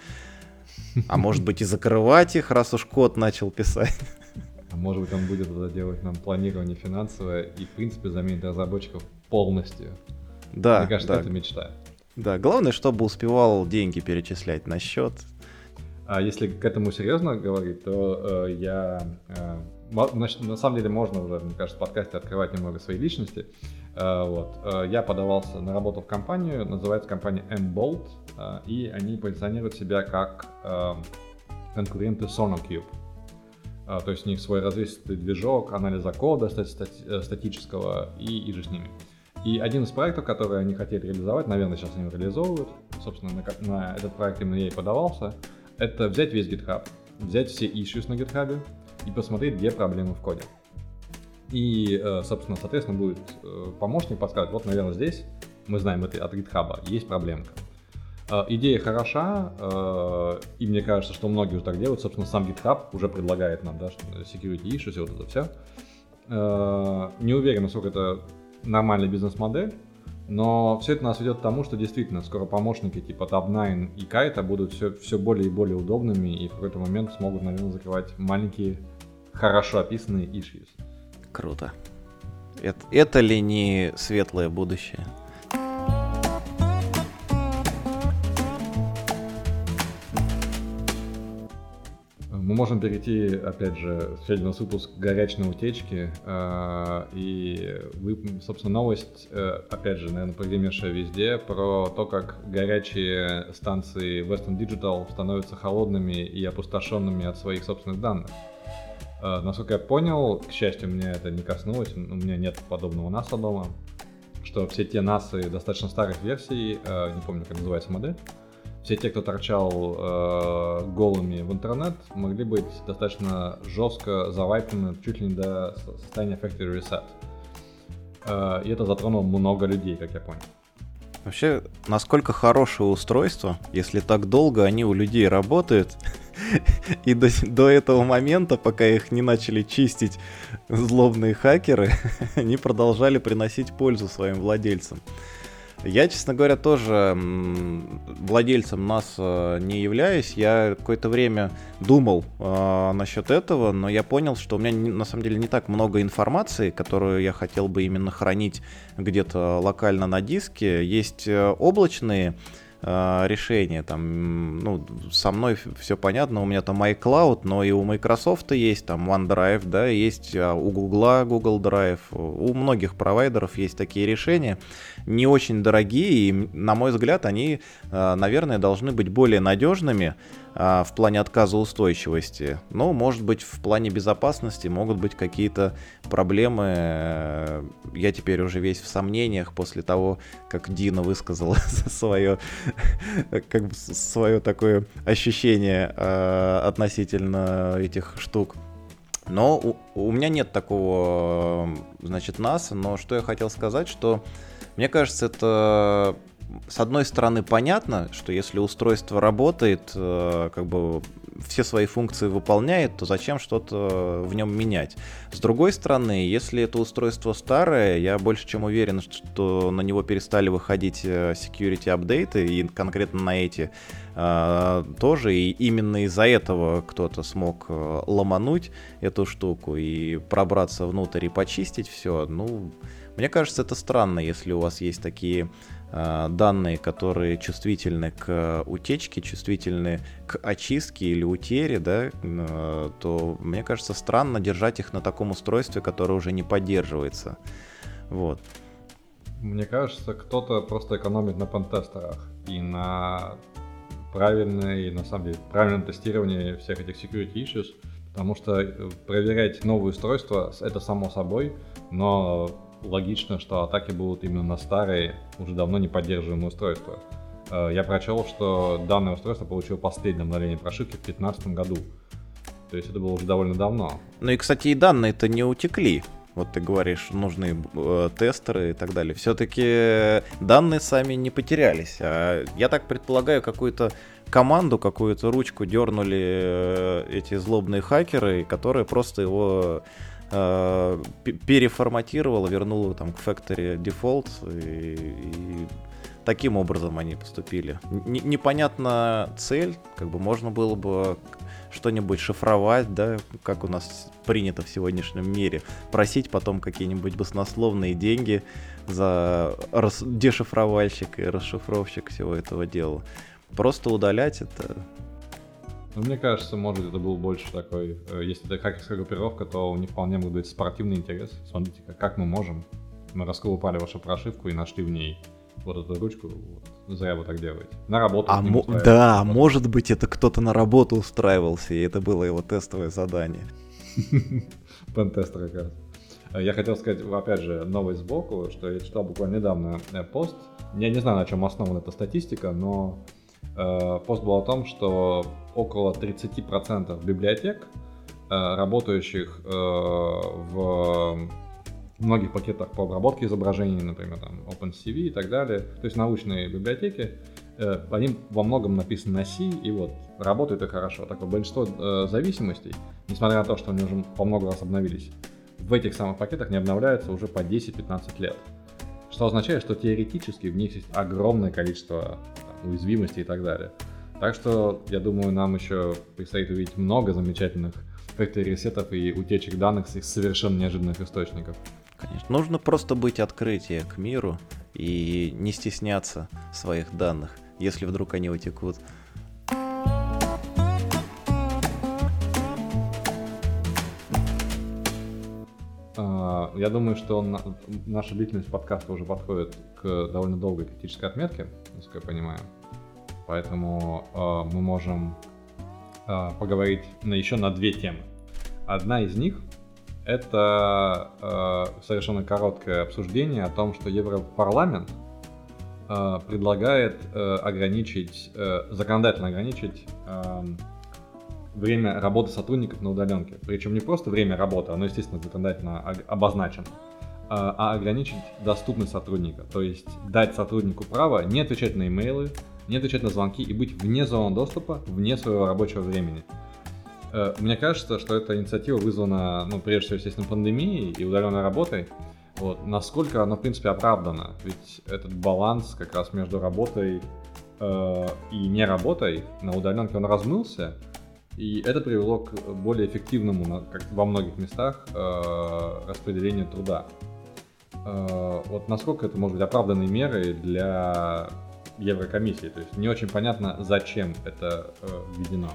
А может быть и закрывать их, раз уж код начал писать. А может быть он будет делать нам планирование финансовое и в принципе заменит разработчиков полностью. Да, Мне кажется, да. это мечта. Да, главное, чтобы успевал деньги перечислять на счет. А если к этому серьезно говорить, то э, я... Э, значит, на самом деле можно уже, мне кажется, в подкасте открывать немного своей личности. Э, вот. Э, я подавался на работу в компанию, называется компания M-Bolt, э, и они позиционируют себя как э, конкуренты SonarCube. Э, то есть у них свой развесистый движок, анализа кода стати- стати- статического и, и же с ними. И один из проектов, который они хотели реализовать, наверное, сейчас они реализовывают, собственно, на, на этот проект именно я и подавался, это взять весь GitHub, взять все issues на GitHub и посмотреть, где проблемы в коде. И, э, собственно, соответственно, будет э, помощник подсказать, вот, наверное, здесь, мы знаем это от GitHub, есть проблемка. Э, идея хороша, и мне кажется, что многие уже так делают. Собственно, сам GitHub уже предлагает нам, да, security issues и вот это все. Не уверен, насколько это нормальная бизнес-модель, но все это нас ведет к тому, что действительно скоро помощники типа Tab9 и Kite будут все, все более и более удобными и в какой-то момент смогут, наверное, закрывать маленькие, хорошо описанные issues. Круто. Это, это ли не светлое будущее? Мы можем перейти, опять же, сегодня у нас выпуск горячной утечки. Э, и, собственно, новость, э, опять же, наверное, прогремевшая везде, про то, как горячие станции Western Digital становятся холодными и опустошенными от своих собственных данных. Э, насколько я понял, к счастью, меня это не коснулось, у меня нет подобного NAS дома, что все те NAS достаточно старых версий, не помню, как называется модель, все те, кто торчал э, голыми в интернет, могли быть достаточно жестко завайпены чуть ли не до состояния factory reset. Э, и это затронуло много людей, как я понял. Вообще, насколько хорошее устройство, если так долго они у людей работают, и до, до этого момента, пока их не начали чистить злобные хакеры, они продолжали приносить пользу своим владельцам. Я, честно говоря, тоже владельцем нас э, не являюсь. Я какое-то время думал э, насчет этого, но я понял, что у меня на самом деле не так много информации, которую я хотел бы именно хранить где-то локально на диске. Есть э, облачные э, решения. Там, ну, со мной все понятно, у меня там iCloud, но и у Microsoft есть там OneDrive, да, есть а у Google Google Drive, у многих провайдеров есть такие решения не очень дорогие, и, на мой взгляд, они, э, наверное, должны быть более надежными в плане отказоустойчивости. Но, может быть, в плане безопасности могут быть какие-то проблемы. Э, я теперь уже весь в сомнениях после того, как Дина высказала свое, как бы свое такое ощущение относительно этих штук. Но у, у меня нет такого, значит, НАСа, но что я хотел сказать, что мне кажется, это с одной стороны, понятно, что если устройство работает, э, как бы все свои функции выполняет, то зачем что-то в нем менять? С другой стороны, если это устройство старое, я больше чем уверен, что на него перестали выходить э, security апдейты, и конкретно на эти э, тоже, и именно из-за этого кто-то смог ломануть эту штуку и пробраться внутрь и почистить все. Ну, мне кажется, это странно, если у вас есть такие данные, которые чувствительны к утечке, чувствительны к очистке или утере, да, э, то мне кажется странно держать их на таком устройстве, которое уже не поддерживается. Вот. Мне кажется, кто-то просто экономит на пентестерах и на правильное и на самом деле правильном тестировании всех этих security issues, потому что э, проверять новые устройства это само собой, но логично, что атаки будут именно на старые, уже давно не поддерживаемые устройства. Э, я прочел, что данное устройство получило последнее обновление прошивки в 2015 году. То есть это было уже довольно давно. Ну и, кстати, и данные-то не утекли. Вот ты говоришь, нужны э, тестеры и так далее. Все-таки данные сами не потерялись. А я так предполагаю, какую-то команду, какую-то ручку дернули э, эти злобные хакеры, которые просто его э, переформатировала, вернула там к Factory Default, и, и таким образом они поступили. Н непонятна цель, как бы можно было бы что-нибудь шифровать, да, как у нас принято в сегодняшнем мире, просить потом какие-нибудь баснословные деньги за дешифровальщик и расшифровщик всего этого дела. Просто удалять это ну, мне кажется, может, это был больше такой, э, если это хакерская группировка, то у них вполне может быть спортивный интерес. Смотрите, как мы можем. Мы расколупали вашу прошивку и нашли в ней вот эту ручку. Вот. Зря вы так делаете. На работу. А мо- да, может быть, это кто-то на работу устраивался, и это было его тестовое задание. Пентестер как раз. Я хотел сказать, опять же, новость сбоку, что я читал буквально недавно э, пост. Я не знаю, на чем основана эта статистика, но пост был о том, что около 30% библиотек, э, работающих э, в многих пакетах по обработке изображений, например, там OpenCV и так далее, то есть научные библиотеки, они во многом написаны на C, и вот работают и хорошо. Так вот, большинство зависимостей, несмотря на то, что они уже по много раз обновились, в этих самых пакетах не обновляются уже по 10-15 лет. Что означает, что теоретически в них есть огромное количество уязвимости и так далее. Так что, я думаю, нам еще предстоит увидеть много замечательных ресетов и утечек данных из совершенно неожиданных источников. Конечно. Нужно просто быть открытие к миру и не стесняться своих данных, если вдруг они утекут. А, я думаю, что наша длительность подкаста уже подходит к довольно долгой критической отметке, насколько я понимаю. Поэтому э, мы можем э, поговорить на, еще на две темы. Одна из них это э, совершенно короткое обсуждение о том, что Европарламент э, предлагает э, ограничить, э, законодательно ограничить э, время работы сотрудников на удаленке. Причем не просто время работы, оно, естественно, законодательно обозначено, а, а ограничить доступность сотрудника. То есть дать сотруднику право не отвечать на имейлы, не отвечать на звонки и быть вне зоны доступа, вне своего рабочего времени. Э, мне кажется, что эта инициатива вызвана, ну, прежде всего, естественно, пандемией и удаленной работой. Вот. Насколько она, в принципе, оправдана? Ведь этот баланс как раз между работой э, и не работой на удаленке, он размылся, и это привело к более эффективному, как во многих местах, э, распределению труда. Э, вот насколько это может быть оправданной мерой для Еврокомиссии. То есть не очень понятно, зачем это э, введено.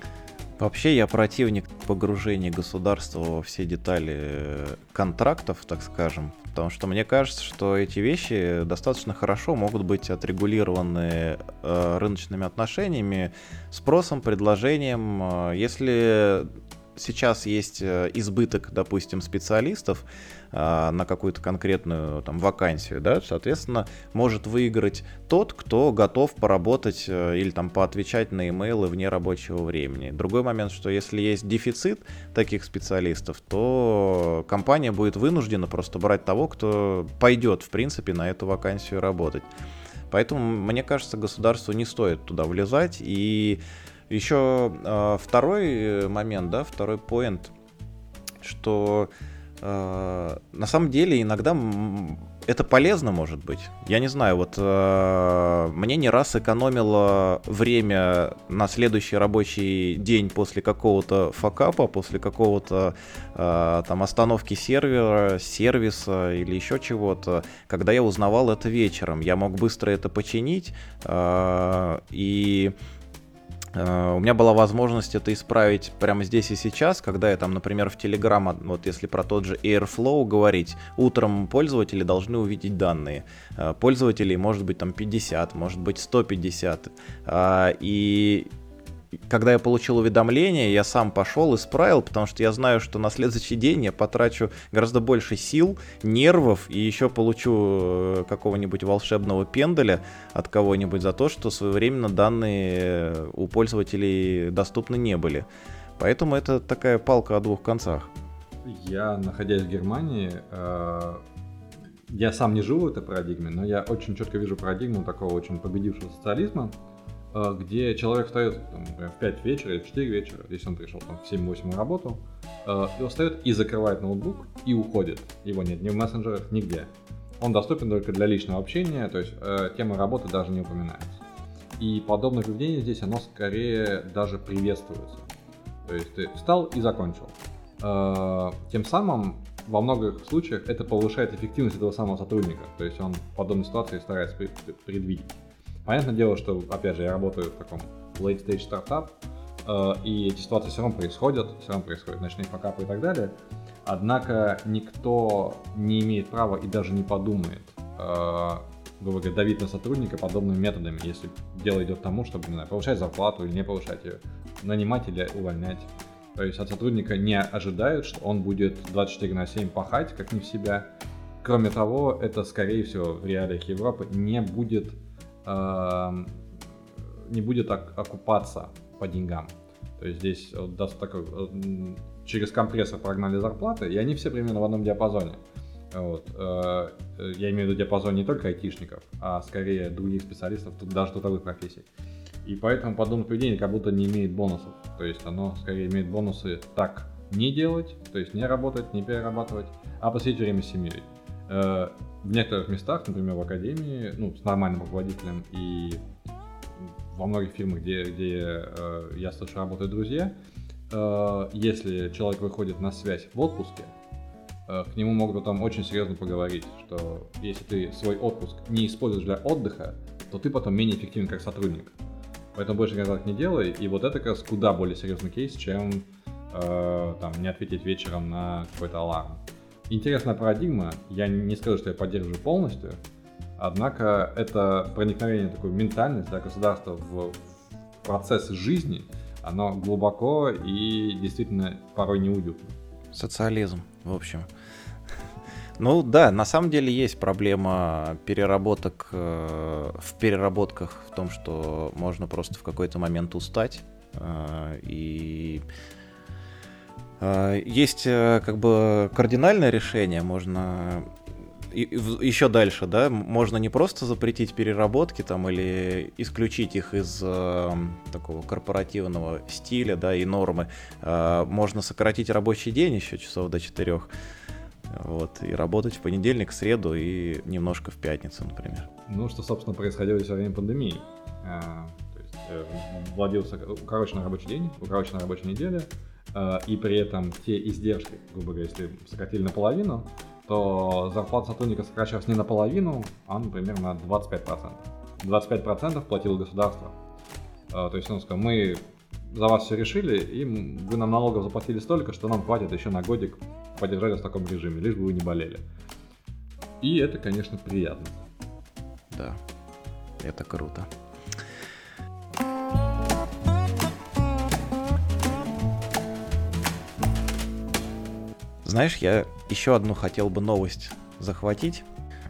Вообще я противник погружения государства во все детали э, контрактов, так скажем, потому что мне кажется, что эти вещи достаточно хорошо могут быть отрегулированы рыночными отношениями, спросом, предложением. Если сейчас есть э, избыток, допустим, специалистов а, на какую-то конкретную там вакансию, да, соответственно, может выиграть тот, кто готов поработать э, или там поотвечать на имейлы вне рабочего времени. Другой момент, что если есть дефицит таких специалистов, то компания будет вынуждена просто брать того, кто пойдет, в принципе, на эту вакансию работать. Поэтому, мне кажется, государству не стоит туда влезать. И еще э, второй момент, да, второй поинт, что э, на самом деле иногда это полезно, может быть. Я не знаю, вот э, мне не раз экономило время на следующий рабочий день после какого-то факапа, после какого-то э, там остановки сервера, сервиса или еще чего-то, когда я узнавал это вечером. Я мог быстро это починить э, и у меня была возможность это исправить прямо здесь и сейчас, когда я там, например, в Telegram, вот если про тот же Airflow говорить, утром пользователи должны увидеть данные. Э, пользователей может быть там 50, может быть 150. А, и когда я получил уведомление, я сам пошел, исправил, потому что я знаю, что на следующий день я потрачу гораздо больше сил, нервов и еще получу э, какого-нибудь волшебного пенделя от кого-нибудь за то, что своевременно данные у пользователей доступны не были. Поэтому это такая палка о двух концах. Я, находясь в Германии, э, я сам не живу в этой парадигме, но я очень четко вижу парадигму такого очень победившего социализма, Э, где человек встает там, в 5 вечера или в 4 вечера, если он пришел там, в 7-8 на работу, э, и встает и закрывает ноутбук и уходит. Его нет ни в мессенджерах, нигде. Он доступен только для личного общения, то есть э, тема работы даже не упоминается. И подобное поведение здесь, оно скорее даже приветствуется. То есть ты встал и закончил. Э, тем самым во многих случаях это повышает эффективность этого самого сотрудника. То есть он в подобной ситуации старается предвидеть. Понятное дело, что, опять же, я работаю в таком late stage стартап, э, и эти ситуации все равно происходят, все равно происходят ночные факапы и так далее. Однако никто не имеет права и даже не подумает, э, грубо говоря, давить на сотрудника подобными методами, если дело идет к тому, чтобы, не знаю, повышать зарплату или не повышать ее, нанимать или увольнять. То есть от сотрудника не ожидают, что он будет 24 на 7 пахать, как не в себя. Кроме того, это, скорее всего, в реалиях Европы не будет не будет окупаться по деньгам. То есть здесь вот, даст такой, через компрессор прогнали зарплаты, и они все примерно в одном диапазоне. Вот. Э, я имею в виду диапазон не только айтишников, а скорее других специалистов, даже трудовых профессий. И поэтому подобное поведение как будто не имеет бонусов. То есть оно скорее имеет бонусы так не делать, то есть не работать, не перерабатывать, а посвятить время с семьей. Э, в некоторых местах, например, в академии, ну, с нормальным руководителем и во многих фирмах, где, где э, я слышу, работают друзья, э, если человек выходит на связь в отпуске, э, к нему могут там очень серьезно поговорить, что если ты свой отпуск не используешь для отдыха, то ты потом менее эффективен как сотрудник. Поэтому больше никогда так не делай. И вот это как раз куда более серьезный кейс, чем э, там, не ответить вечером на какой-то аларм интересная парадигма. Я не скажу, что я поддерживаю полностью, однако это проникновение такой ментальности да, государства в процесс жизни, оно глубоко и действительно порой неуютно. Социализм, в общем. Ну да, на самом деле есть проблема переработок э, в переработках в том, что можно просто в какой-то момент устать э, и есть э, как бы кардинальное решение, можно еще дальше, да, можно не просто запретить переработки там или исключить их из э, такого корпоративного стиля, да, и нормы. Э, можно сократить рабочий день еще часов до четырех, вот, и работать в понедельник, среду и немножко в пятницу, например. Ну, что, собственно, происходило во время пандемии. А, то есть, э, владелся укороченный рабочий день, укороченная рабочая неделя, Э, и при этом те издержки, грубо говоря, если сократили наполовину, то зарплата сотрудника сокращалась не наполовину, а, например, на 25%. 25% платило государство. Э, то есть он сказал, мы за вас все решили, и вы нам налогов заплатили столько, что нам хватит еще на годик поддержать вас в таком режиме, лишь бы вы не болели. И это, конечно, приятно. Да, это круто. Знаешь, я еще одну хотел бы новость захватить.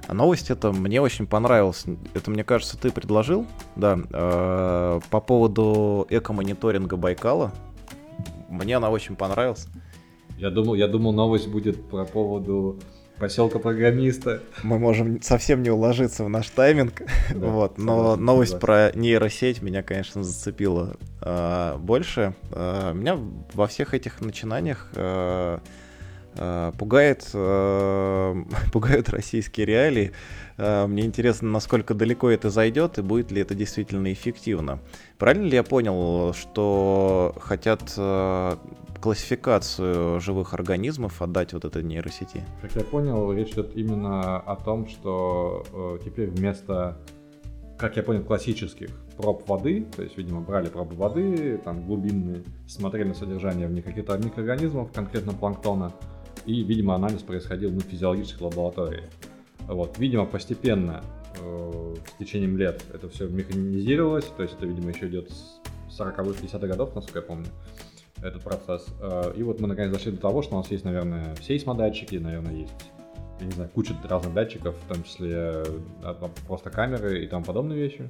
А новость это мне очень понравилась. Это, мне кажется, ты предложил, да, э, по поводу эко-мониторинга Байкала. Мне она очень понравилась. Я думал, я думал, новость будет по поводу Поселка программиста. Мы можем совсем не уложиться в наш тайминг. Да, вот. Но новость про нейросеть меня, конечно, зацепила э, больше. Э, меня во всех этих начинаниях э, пугает, э, пугают российские реалии. Э, мне интересно, насколько далеко это зайдет и будет ли это действительно эффективно. Правильно ли я понял, что хотят э, классификацию живых организмов отдать вот этой нейросети? Как я понял, речь идет именно о том, что э, теперь вместо, как я понял, классических проб воды, то есть, видимо, брали пробы воды, там, глубинные, смотрели на содержание в них каких-то микроорганизмов, конкретно планктона, и, видимо, анализ происходил на физиологической лаборатории. Вот, видимо, постепенно э, с течением лет это все механизировалось, то есть это, видимо, еще идет с 40-х, 50-х годов, насколько я помню этот процесс. Э, и вот мы наконец дошли до того, что у нас есть, наверное, сейсмодатчики, наверное, есть, я не знаю, куча разных датчиков, в том числе э, просто камеры и тому подобные вещи.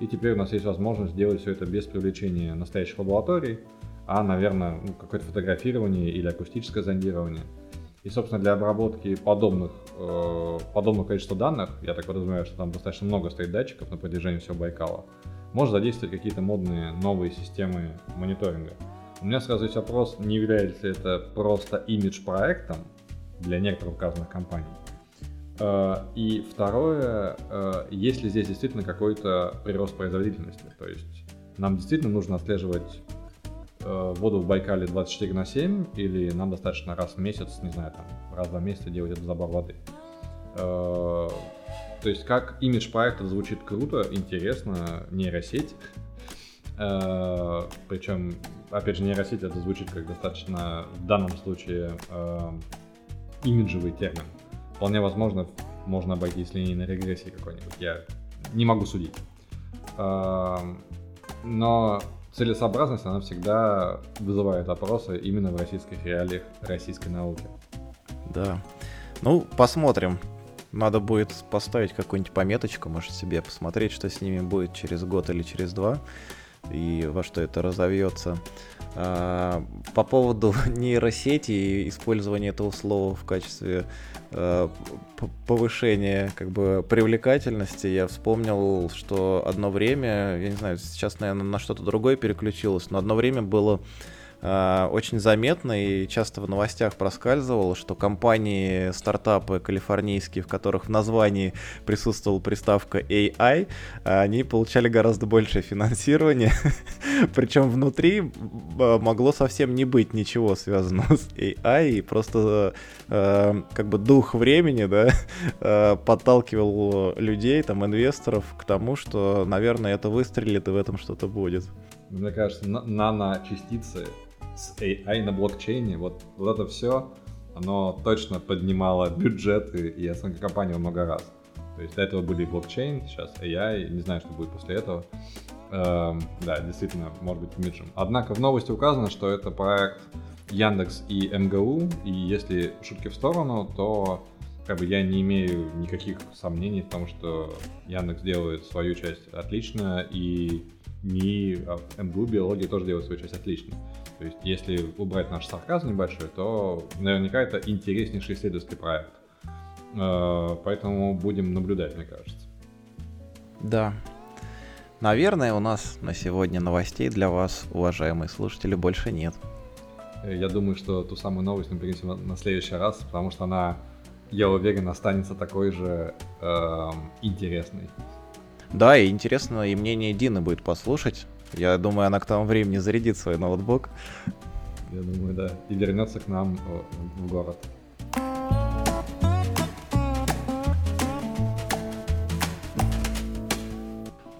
И теперь у нас есть возможность сделать все это без привлечения настоящих лабораторий, а, наверное, ну, какое-то фотографирование или акустическое зондирование. И, собственно, для обработки подобных, э, подобного количества данных, я так подразумеваю, что там достаточно много стоит датчиков на протяжении всего Байкала, можно задействовать какие-то модные новые системы мониторинга. У меня сразу есть вопрос, не является ли это просто имидж-проектом для некоторых указанных компаний? Э, и второе, э, есть ли здесь действительно какой-то прирост производительности? То есть нам действительно нужно отслеживать воду в Байкале 24 на 7 или нам достаточно раз в месяц, не знаю, там, раз в два месяца делать этот забор воды? То есть как имидж проекта звучит круто, интересно, нейросеть, Э, Причем, опять же, нейросеть это звучит как достаточно, в данном случае, э, имиджевый термин. Вполне возможно, можно обойтись линейной регрессией какой-нибудь. Я не могу судить. Э, но целесообразность, она всегда вызывает вопросы именно в российских реалиях российской науки. Да. Ну, посмотрим. Надо будет поставить какую-нибудь пометочку, может себе посмотреть, что с ними будет через год или через два и во что это разовьется. По поводу нейросети и использования этого слова в качестве а, повышения как бы привлекательности, я вспомнил, что одно время, я не знаю, сейчас, наверное, на что-то другое переключилось, но одно время было очень заметно и часто в новостях проскальзывало, что компании, стартапы калифорнийские, в которых в названии присутствовала приставка AI, они получали гораздо большее финансирование, причем внутри а, могло совсем не быть ничего связанного с AI, и просто а, как бы дух времени, да, подталкивал людей, там, инвесторов к тому, что, наверное, это выстрелит и в этом что-то будет. Мне кажется, наночастицы с AI на блокчейне, вот, вот это все, оно точно поднимало бюджеты и оценки компании во много раз. То есть до этого были блокчейн, сейчас AI, не знаю, что будет после этого. Эм, да, действительно, может быть, имиджем. Однако в новости указано, что это проект Яндекс и МГУ, и если шутки в сторону, то как бы я не имею никаких сомнений в том, что Яндекс делает свою часть отлично, и НИИ, а, МГУ биология тоже делает свою часть отлично. То есть, если убрать наш сарказм небольшой, то наверняка это интереснейший исследовательский проект. Э, поэтому будем наблюдать, мне кажется. Да. Наверное, у нас на сегодня новостей для вас, уважаемые слушатели, больше нет. Э, я думаю, что ту самую новость мы перенесем на следующий раз, потому что она, я уверен, останется такой же э, интересной. Да, и интересно и мнение Дины будет послушать. Я думаю, она к тому времени зарядит свой ноутбук. Я думаю, да. И вернется к нам в город.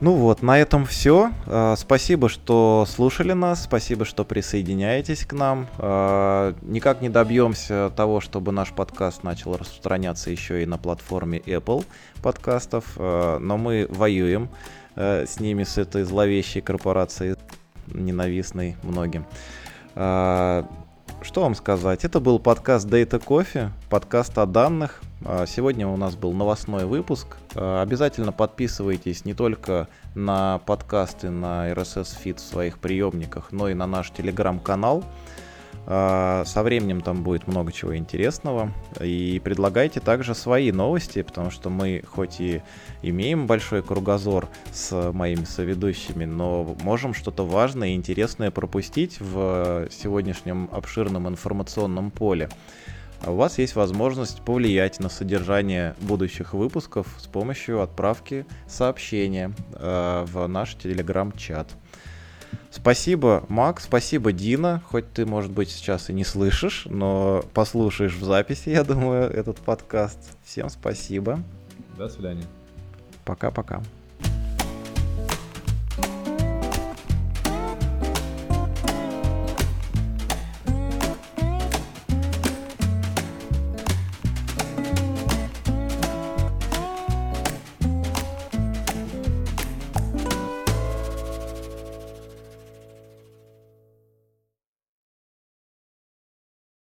Ну вот, на этом все. А, спасибо, что слушали нас, спасибо, что присоединяетесь к нам. А, никак не добьемся того, чтобы наш подкаст начал распространяться еще и на платформе Apple подкастов, но мы воюем с ними, с этой зловещей корпорацией, ненавистной многим. Что вам сказать? Это был подкаст Data Coffee, подкаст о данных. А, сегодня у нас был новостной выпуск. А, обязательно подписывайтесь не только на подкасты на RSS Feed в своих приемниках, но и на наш телеграм-канал. А, со временем там будет много чего интересного. И предлагайте также свои новости, потому что мы хоть и имеем большой кругозор с моими соведущими, но можем что-то важное и интересное пропустить в сегодняшнем обширном информационном поле. А у вас есть возможность повлиять на содержание будущих выпусков с помощью отправки сообщения э, в наш телеграм-чат. Спасибо, Макс, спасибо, Дина. Хоть ты, может быть, сейчас и не слышишь, но послушаешь в записи, я думаю, этот подкаст. Всем спасибо. До свидания. Пока-пока.